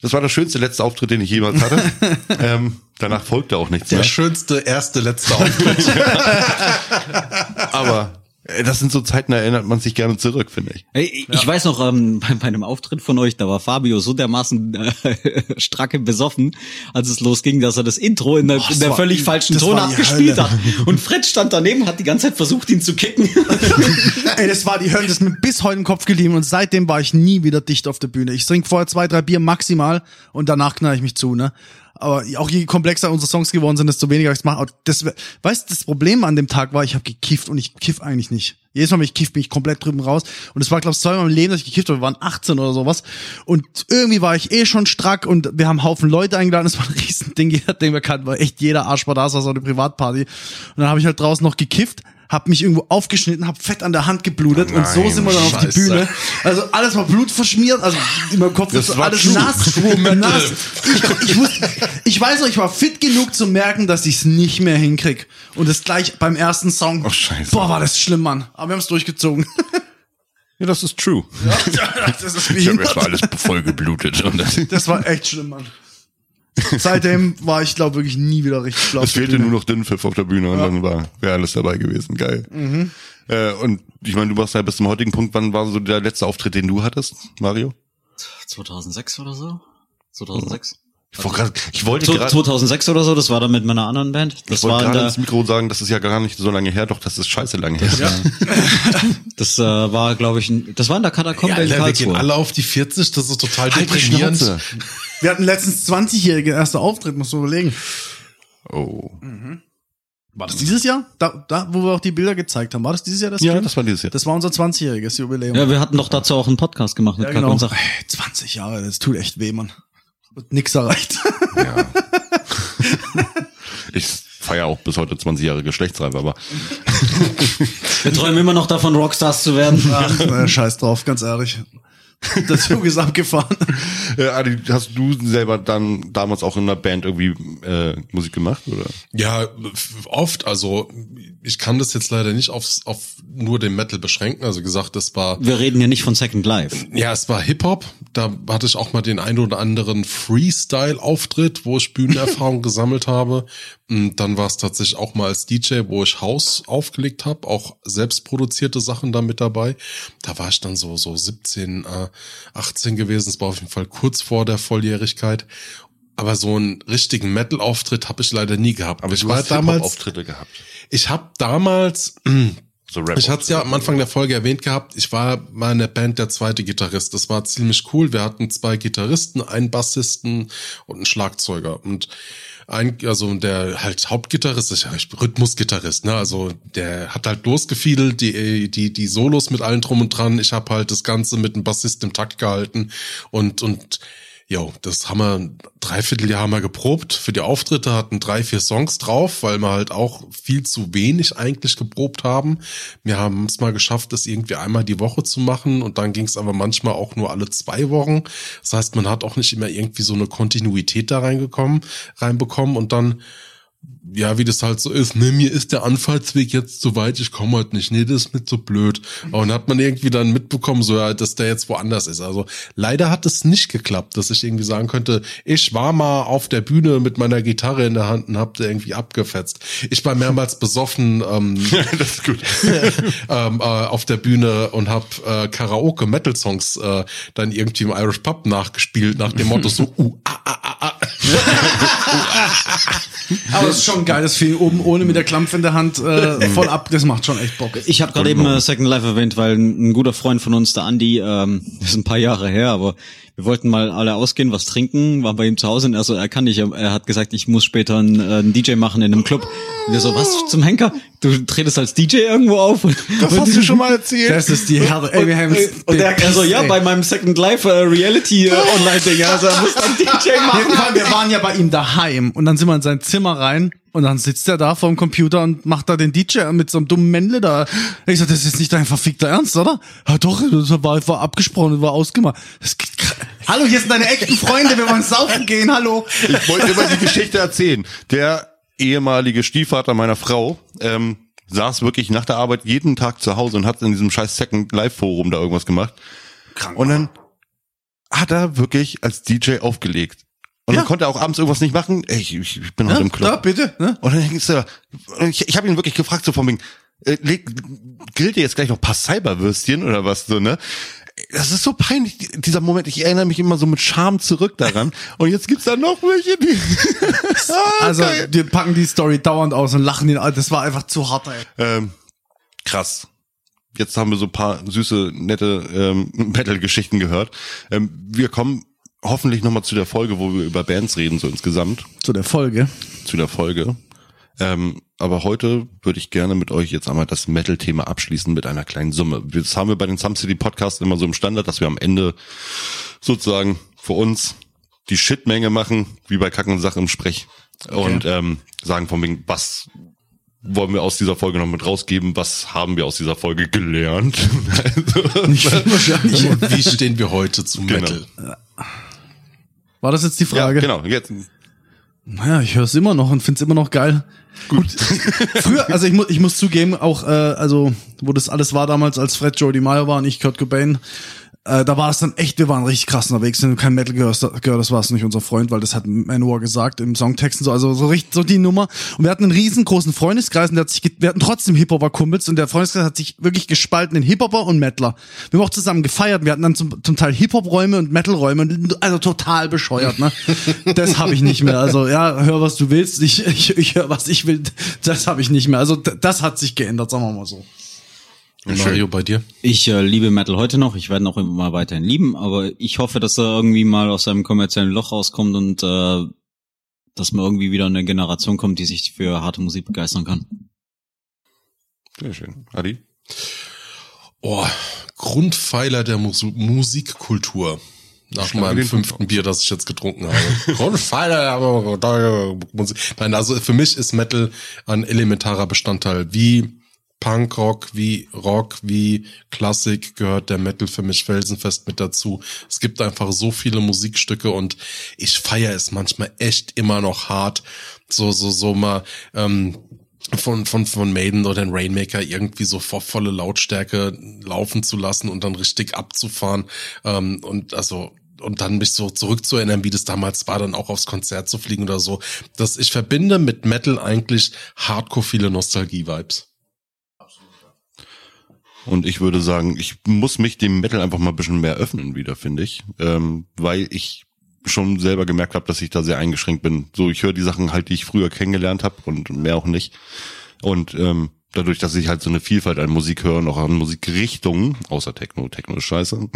Das war der schönste letzte Auftritt, den ich jemals hatte. ähm, danach folgte auch nichts
Der
mehr.
schönste erste, letzte Auftritt.
Aber das sind so Zeiten, da erinnert man sich gerne zurück, finde ich.
Ich weiß noch, ähm, bei, bei einem Auftritt von euch, da war Fabio so dermaßen äh, stracke besoffen, als es losging, dass er das Intro in der,
Boah,
in der völlig
war-
falschen
das war
Tonart
die
gespielt
Hölle.
hat. Und Fred stand daneben, hat die ganze Zeit versucht, ihn zu kicken.
Ey, das war die Hölle, das ist mir bis heute im Kopf geblieben und seitdem war ich nie wieder dicht auf der Bühne. Ich trinke vorher zwei, drei Bier maximal und danach knall ich mich zu, ne? Aber auch je komplexer unsere Songs geworden sind, desto weniger ich es mache. Das, weißt du, das Problem an dem Tag war, ich habe gekifft und ich kiff eigentlich nicht. Jedes Mal, wenn ich kiff, bin ich komplett drüben raus. Und es war, glaube ich, zweimal im Leben, dass ich gekifft habe. Wir waren 18 oder sowas. Und irgendwie war ich eh schon strack und wir haben Haufen Leute eingeladen. Das war ein Riesending. Jeder, den wir kannten, war echt jeder Arsch war da. Es war so eine Privatparty. Und dann habe ich halt draußen noch gekifft hab mich irgendwo aufgeschnitten, hab fett an der Hand geblutet und so
Nein,
sind wir dann auf die. Bühne. Also alles war Blut verschmiert, also in meinem Kopf
Das
ist alles
True.
nass, nass. Ich, ich, wusste, ich weiß noch, ich war fit genug zu merken, dass ich es nicht mehr hinkrieg. Und das gleich beim ersten Song.
Ach, scheiße.
Boah, war das schlimm, Mann. Aber wir haben es durchgezogen.
Ja, das ist true.
das ist
Ich habe erst mal
behindert.
alles voll geblutet. Und das,
Das war echt schlimm, Mann. Seitdem war ich, glaube wirklich nie wieder richtig schlau.
es fehlte nur noch Dünnpfiff auf der Bühne und dann war wäre alles dabei gewesen. Geil. Äh, und ich meine, du warst ja bis zum heutigen Punkt, wann war so der letzte Auftritt, den du hattest, Mario?
2006 oder so? 2006?
Ich, wollte grad, ich wollte
Zu-
gerade
2006 oder so, das war dann mit meiner anderen Band. Das
ich wollte gerade ins Mikro sagen, das ist ja gar nicht so lange her, doch das ist scheiße lange her.
das äh, war, glaube ich, ein, das war in der Katakombe
Ja,
in
Alter, wir gehen
Karlsruhe.
alle auf die 40, das ist total
Halt
deprimierend.
Wir hatten letztens 20-jährige erster Auftritt, musst du überlegen.
Oh.
War das dieses Jahr? Da, da, wo wir auch die Bilder gezeigt haben. War das dieses Jahr das
Ja,
Stream?
das war dieses Jahr.
Das war unser 20-jähriges Jubiläum.
Ja, wir hatten doch dazu auch einen Podcast gemacht mit
Ja, genau.
und Sach.
Ey, 20 Jahre, das tut echt weh, Mann. Und nix erreicht.
Ja. ich feiere auch bis heute 20 Jahre Geschlechtsreife, aber
Wir träumen immer noch davon, Rockstars zu werden.
Ach, naja, scheiß drauf, ganz ehrlich. Der Zug ist abgefahren.
äh, Adi, hast du selber dann damals auch in einer Band irgendwie äh, Musik gemacht oder?
Ja, oft. Also ich kann das jetzt leider nicht aufs, auf nur den Metal beschränken. Also gesagt, das war
Wir reden ja nicht von Second Life.
ja, es war Hip Hop. Da hatte ich auch mal den einen oder anderen Freestyle-Auftritt, wo ich Bühnenerfahrung gesammelt habe. Und dann war es tatsächlich auch mal als DJ, wo ich Haus aufgelegt habe, auch selbst produzierte Sachen da mit dabei. Da war ich dann so so 17, äh, 18 gewesen. Es war auf jeden Fall kurz vor der Volljährigkeit. Aber so einen richtigen Metal-Auftritt habe ich leider nie gehabt. Aber ich war damals,
Auftritte gehabt.
ich habe damals
So Rap
ich hatte es ja am Anfang der Folge erwähnt gehabt, ich war mal in der Band der zweite Gitarrist. Das war ziemlich cool. Wir hatten zwei Gitarristen, einen Bassisten und einen Schlagzeuger. Und ein, also der halt Hauptgitarrist ist ja Rhythmusgitarrist, ne? Also der hat halt losgefiedelt, die, die, die Solos mit allen drum und dran. Ich habe halt das Ganze mit dem Bassist im Takt gehalten und, und Jo, das haben wir ein Dreivierteljahr haben wir geprobt. Für die Auftritte hatten drei, vier Songs drauf, weil wir halt auch viel zu wenig eigentlich geprobt haben. Wir haben es mal geschafft, das irgendwie einmal die Woche zu machen und dann ging es aber manchmal auch nur alle zwei Wochen. Das heißt, man hat auch nicht immer irgendwie so eine Kontinuität da reingekommen, reinbekommen und dann ja, wie das halt so ist, ne, mir ist der Anfahrtsweg jetzt zu weit, ich komme halt nicht, nee, das ist mir zu blöd. Aber dann hat man irgendwie dann mitbekommen, so, ja, dass der jetzt woanders ist. Also leider hat es nicht geklappt, dass ich irgendwie sagen könnte, ich war mal auf der Bühne mit meiner Gitarre in der Hand und hab da irgendwie abgefetzt. Ich war mehrmals besoffen ähm,
das ist gut.
ähm, äh, auf der Bühne und hab äh, Karaoke-Metal-Songs äh, dann irgendwie im Irish Pub nachgespielt, nach dem Motto so, uh, ah, ah, ah, ah.
Aber es ist schon ein geiles Feeling, oben ohne mit der Klampf in der Hand äh, voll ab. Das macht schon echt Bock.
Ich habe gerade eben äh, Second Life erwähnt, weil ein, ein guter Freund von uns, der Andi, ähm, das ist ein paar Jahre her, aber wir wollten mal alle ausgehen, was trinken, waren bei ihm zu Hause und er so, er kann nicht. Er hat gesagt, ich muss später einen, äh, einen DJ machen in einem Club. Und wir so, was zum Henker? Du tretest als DJ irgendwo auf?
Das hast du schon mal erzählt.
Das ist die Härte. Ey, wir haben
Und er, er so, ja, bei meinem Second Life äh, Reality äh, Online-Ding. Also er muss dann DJ machen.
Jedenfalls, wir waren ja bei ihm daheim und dann sind wir in sein Zimmer rein und dann sitzt er da vor dem Computer und macht da den DJ mit so einem dummen Männle da. Ich sag, das ist nicht dein verfickter Ernst, oder? Ja doch, das war, war abgesprochen, das war ausgemacht. Das geht hallo, hier sind deine echten Freunde, wir wollen saufen gehen, hallo.
Ich wollte immer die Geschichte erzählen. Der ehemalige Stiefvater meiner Frau ähm, saß wirklich nach der Arbeit jeden Tag zu Hause und hat in diesem scheiß Second Life Forum da irgendwas gemacht.
Krank.
Und dann hat er wirklich als DJ aufgelegt. Und
Ja.
dann konnte er auch abends irgendwas nicht machen. Ey, ich, ich bin
Ja,
heute im Club.
da, bitte. Ne?
Und dann denkst du, ich, ich habe ihn wirklich gefragt, so von wegen, äh, grillt ihr jetzt gleich noch ein paar Cyberwürstchen oder was so, ne? Das ist so peinlich, dieser Moment. Ich erinnere mich immer so mit Scham zurück daran. Und jetzt gibt's da noch welche, die. Ah,
Also,
geil.
wir packen die Story dauernd aus und lachen ihn. an. Das war einfach zu hart, ey.
ähm, krass. Jetzt haben wir so ein paar süße, nette ähm, Metal-Geschichten gehört. Ähm, wir kommen hoffentlich nochmal zu der Folge, wo wir über Bands reden, so insgesamt.
Zu der Folge.
zu der Folge. Ähm, aber heute würde ich gerne mit euch jetzt einmal das Metal-Thema abschließen mit einer kleinen Summe. Das haben wir bei den Some City Podcasts immer so im Standard, dass wir am Ende sozusagen für uns die Shitmenge machen, wie bei Kacken und Sache im Sprech. Und ähm, sagen von wegen, was wollen wir aus dieser Folge noch mit rausgeben? Was haben wir aus dieser Folge gelernt?
Wahrscheinlich.
Und wie stehen wir heute zum
Genau.
Metal?
War das jetzt die
ja,
Frage?
genau. Jetzt,
Naja, ich höre es immer noch und find's immer noch geil. Gut. Früher, also ich muss, ich muss zugeben, auch, äh, also, wo das alles war damals, als Fred Jody Meyer war und ich Kurt Cobain, äh, da war es dann echt, wir waren richtig krass unterwegs. Wenn du kein Metal gehörst, gehört, das war es nicht unser Freund, weil das hat Manowar gesagt im Songtext und so, also so richtig, so die Nummer. Und wir hatten einen riesengroßen Freundeskreis und der hat sich, wir hatten trotzdem Hip-Hopper-Kumpels und der Freundeskreis hat sich wirklich gespalten in Hip-Hopper und Metaler. Wir haben auch zusammen gefeiert, wir hatten dann zum, zum Teil Hip-Hop-Räume und Metal-Räume, also total bescheuert, ne? Das habe ich nicht mehr. Also ja, hör was du willst, ich, ich, ich höre was ich will, das habe ich nicht mehr. Also das hat sich geändert, sagen wir mal so.
Mario, bei dir?
Ich äh, liebe Metal heute noch. Ich werde ihn auch immer weiterhin lieben, aber ich hoffe, dass er irgendwie mal aus seinem kommerziellen Loch rauskommt und äh, dass man irgendwie wieder eine Generation kommt, die sich für harte Musik begeistern kann.
Sehr schön. Adi?
Oh, Grundpfeiler der Mus Musikkultur. Nach meinem fünften Bier, das ich jetzt getrunken habe. Grundpfeiler der Musik. Nein, also für mich ist Metal ein elementarer Bestandteil. Wie Punkrock, wie Rock, wie Klassik gehört der Metal für mich felsenfest mit dazu. Es gibt einfach so viele Musikstücke und ich feiere es manchmal echt immer noch hart. So, so, so mal, ähm, von, von, von Maiden oder den Rainmaker irgendwie so vor volle Lautstärke laufen zu lassen und dann richtig abzufahren. Ähm, und also, und dann mich so zurückzuerinnern, wie das damals war, dann auch aufs Konzert zu fliegen oder so. Das, ich verbinde mit Metal eigentlich hardcore viele Nostalgie-Vibes.
Und ich würde sagen, ich muss mich dem Metal einfach mal ein bisschen mehr öffnen wieder, finde ich. Ähm, weil ich schon selber gemerkt habe, dass ich da sehr eingeschränkt bin. So, ich höre die Sachen halt, die ich früher kennengelernt habe und mehr auch nicht. Und ähm, dadurch, dass ich halt so eine Vielfalt an Musik höre und auch an Musikrichtungen, außer Techno, Techno ist scheiße.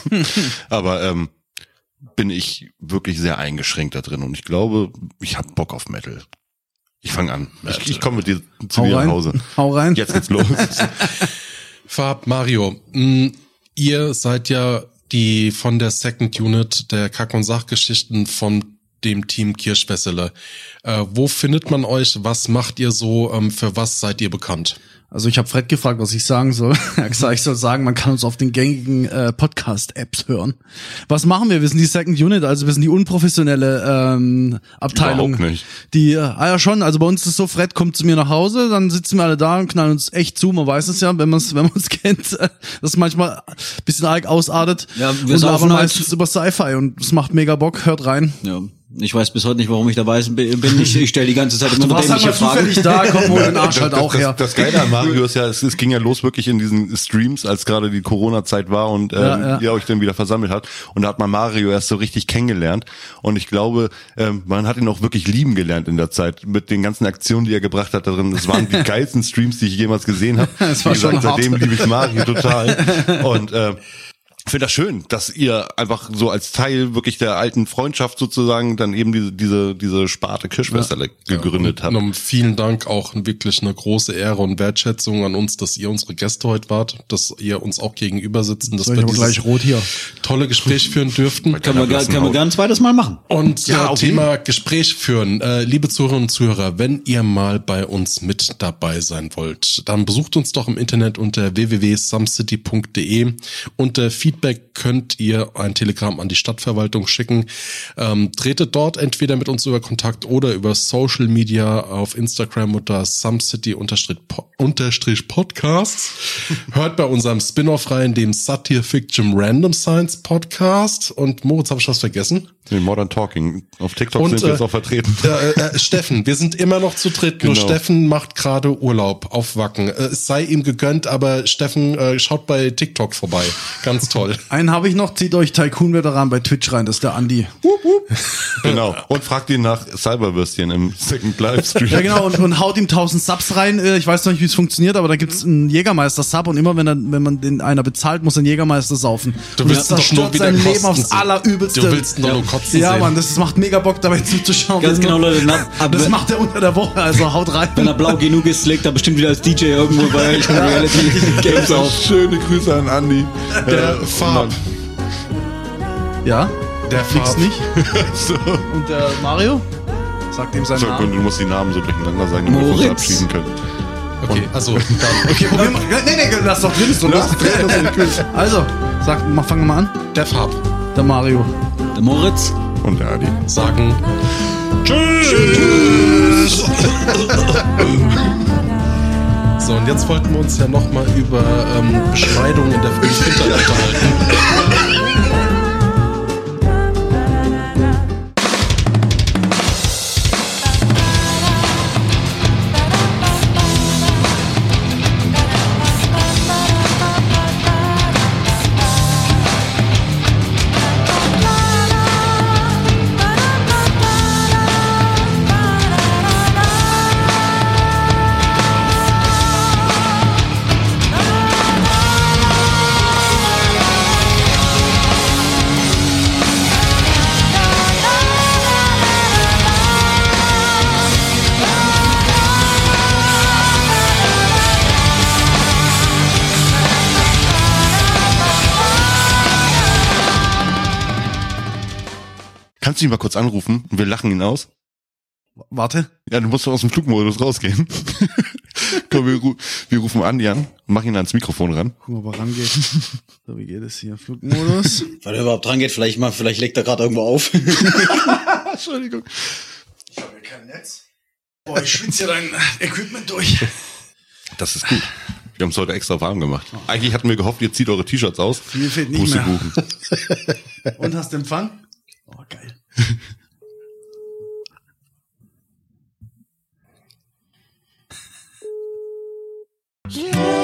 Aber ähm, bin ich wirklich sehr eingeschränkt da drin. Und ich glaube, ich habe Bock auf Metal. Ich fange an. Ich, ich komme mit dir zu
Hau
dir nach
rein.
Hause.
Hau rein.
Jetzt geht's los.
Farb Mario, mh, ihr seid ja die von der Second Unit der Kack- und Sachgeschichten von dem Team Kirschwessele. Äh, wo findet man euch? Was macht ihr so? Ähm, für was seid ihr bekannt?
Also ich habe Fred gefragt, was ich sagen soll. Er hat gesagt, ich soll sagen, man kann uns auf den gängigen äh, Podcast-Apps hören. Was machen wir? Wir sind die Second Unit, also wir sind die unprofessionelle ähm, Abteilung.
Überhaupt nicht.
Die, äh, ah ja schon, also bei uns ist es so, Fred kommt zu mir nach Hause, dann sitzen wir alle da und knallen uns echt zu. Man weiß es ja, wenn man wenn man uns kennt, äh, dass es manchmal ein bisschen arg ausartet.
Ja, wir
und
saufen
aber
halt-
meistens über Sci-Fi und es macht mega Bock, hört rein.
Ja. Ich weiß bis heute nicht, warum ich dabei bin. Ich, ich stelle die ganze Zeit
Du
immer
warst
dämliche
mal
Fragen.
zufällig da, komm, hol den Arsch halt
das,
auch
das,
her.
Das Geile an Mario ist ja, es, es ging ja los wirklich in diesen Streams, als gerade die Corona-Zeit war und ähm,
Ja, ja.
ihr euch dann wieder versammelt habt. Und da hat man Mario erst so richtig kennengelernt. Und ich glaube, ähm, man hat ihn auch wirklich lieben gelernt in der Zeit mit den ganzen Aktionen, die er gebracht hat da drin. Das waren die geilsten Streams, die ich jemals gesehen habe.
Das war
Wie gesagt, seitdem liebe ich Mario total. Und ähm, ich finde das schön, dass ihr einfach so als Teil wirklich der alten Freundschaft sozusagen dann eben diese diese diese Sparte Kirschwässerle gegründet habt.
Und vielen Dank auch wirklich eine große Ehre und Wertschätzung an uns, dass ihr unsere Gäste heute wart, dass ihr uns auch gegenüber sitzen, dass
Soll
wir
gleich rot hier.
tolle Gespräch führen dürften.
Können wir, gar- können wir gerne ein zweites Mal machen.
Und
Ja,
ja,
jeden
Thema Gespräch führen. Äh, liebe Zuhörerinnen und Zuhörer, wenn ihr mal bei uns mit dabei sein wollt, dann besucht uns doch im Internet unter www.sumcity.de. Unter Feedback könnt ihr ein Telegramm an die Stadtverwaltung schicken. Ähm, tretet dort entweder mit uns über Kontakt oder über Social Media auf Instagram unter sumcity-podcasts. Hört bei unserem Spin-off rein, dem Satire Fiction Random Science Podcast. Und Moritz, habe ich was vergessen?
Nee, Modern Talking. Auf TikTok
Und,
sind wir
äh,
jetzt auch vertreten.
Äh, äh, Steffen, wir sind immer noch zu dritt. Nur
Genau.
Steffen macht gerade Urlaub auf Wacken. Äh, es sei ihm gegönnt, aber Steffen äh, schaut bei TikTok vorbei. Ganz toll.
Einen habe ich noch, zieht euch Tycoon Veteran bei Twitch rein, das ist der Andi.
Genau. Und fragt ihn nach Cyberwürstchen im Second Livestream.
Ja genau, und, und haut ihm 1000 Subs rein. Äh, Ich weiß noch nicht, wie es funktioniert, aber da gibt's einen Jägermeister-Sub und immer wenn, er, wenn man den einer bezahlt, muss ein Jägermeister saufen.
Du willst
das
doch nur wieder
sein Leben aufs allerübelste.
Du willst doch nur kotzen
Ja,
sehen.
Mann, das macht mega Bock dabei zuzuschauen.
Ganz genau,
nur-
Leute. Na, ab,
Das macht er unter der Woche, also haut rein.
wenn er blau genug ist, legt er bestimmt wieder als DJ irgendwo bei Reality Games auf.
Schöne Grüße an Andi.
Der Farb.
Ja?
Der
Fix
Farb.
nicht.
So.
Und der Mario? Sagt ihm seinen
So,
Namen.
und du musst die Namen so durcheinander sagen, damit wir uns
Moritz.
abschieden können.
Okay, also dann.
Okay, probier mal. Nee, nee, lass doch drin. Ist doch lustig. Also, sag, fangen wir mal an.
Der Farb
Der Mario.
Der Moritz.
Und der Adi.
sagen So, und jetzt wollten wir uns ja nochmal über ähm, Beschneidungen in der Kindheit unterhalten.
Kannst du ihn mal kurz anrufen und wir lachen ihn aus?
Warte.
Ja, du musst doch aus dem Flugmodus rausgehen. Komm, wir, ru wir rufen Andi an, machen ihn ans Mikrofon ran.
Gucken, ob er rangeht. So, wie geht es hier? Flugmodus.
Weil er überhaupt dran geht, vielleicht mal, vielleicht legt er gerade irgendwo auf.
Entschuldigung.
Ich habe hier kein Netz. Boah, ich schwitze hier dein Equipment durch.
Das ist gut. Wir haben es heute extra warm gemacht. Eigentlich hatten wir gehofft, ihr zieht eure T-Shirts aus.
Mir fehlt nicht mehr.
Pustekuchen.
Und hast Empfang? Oh, geil. yeah.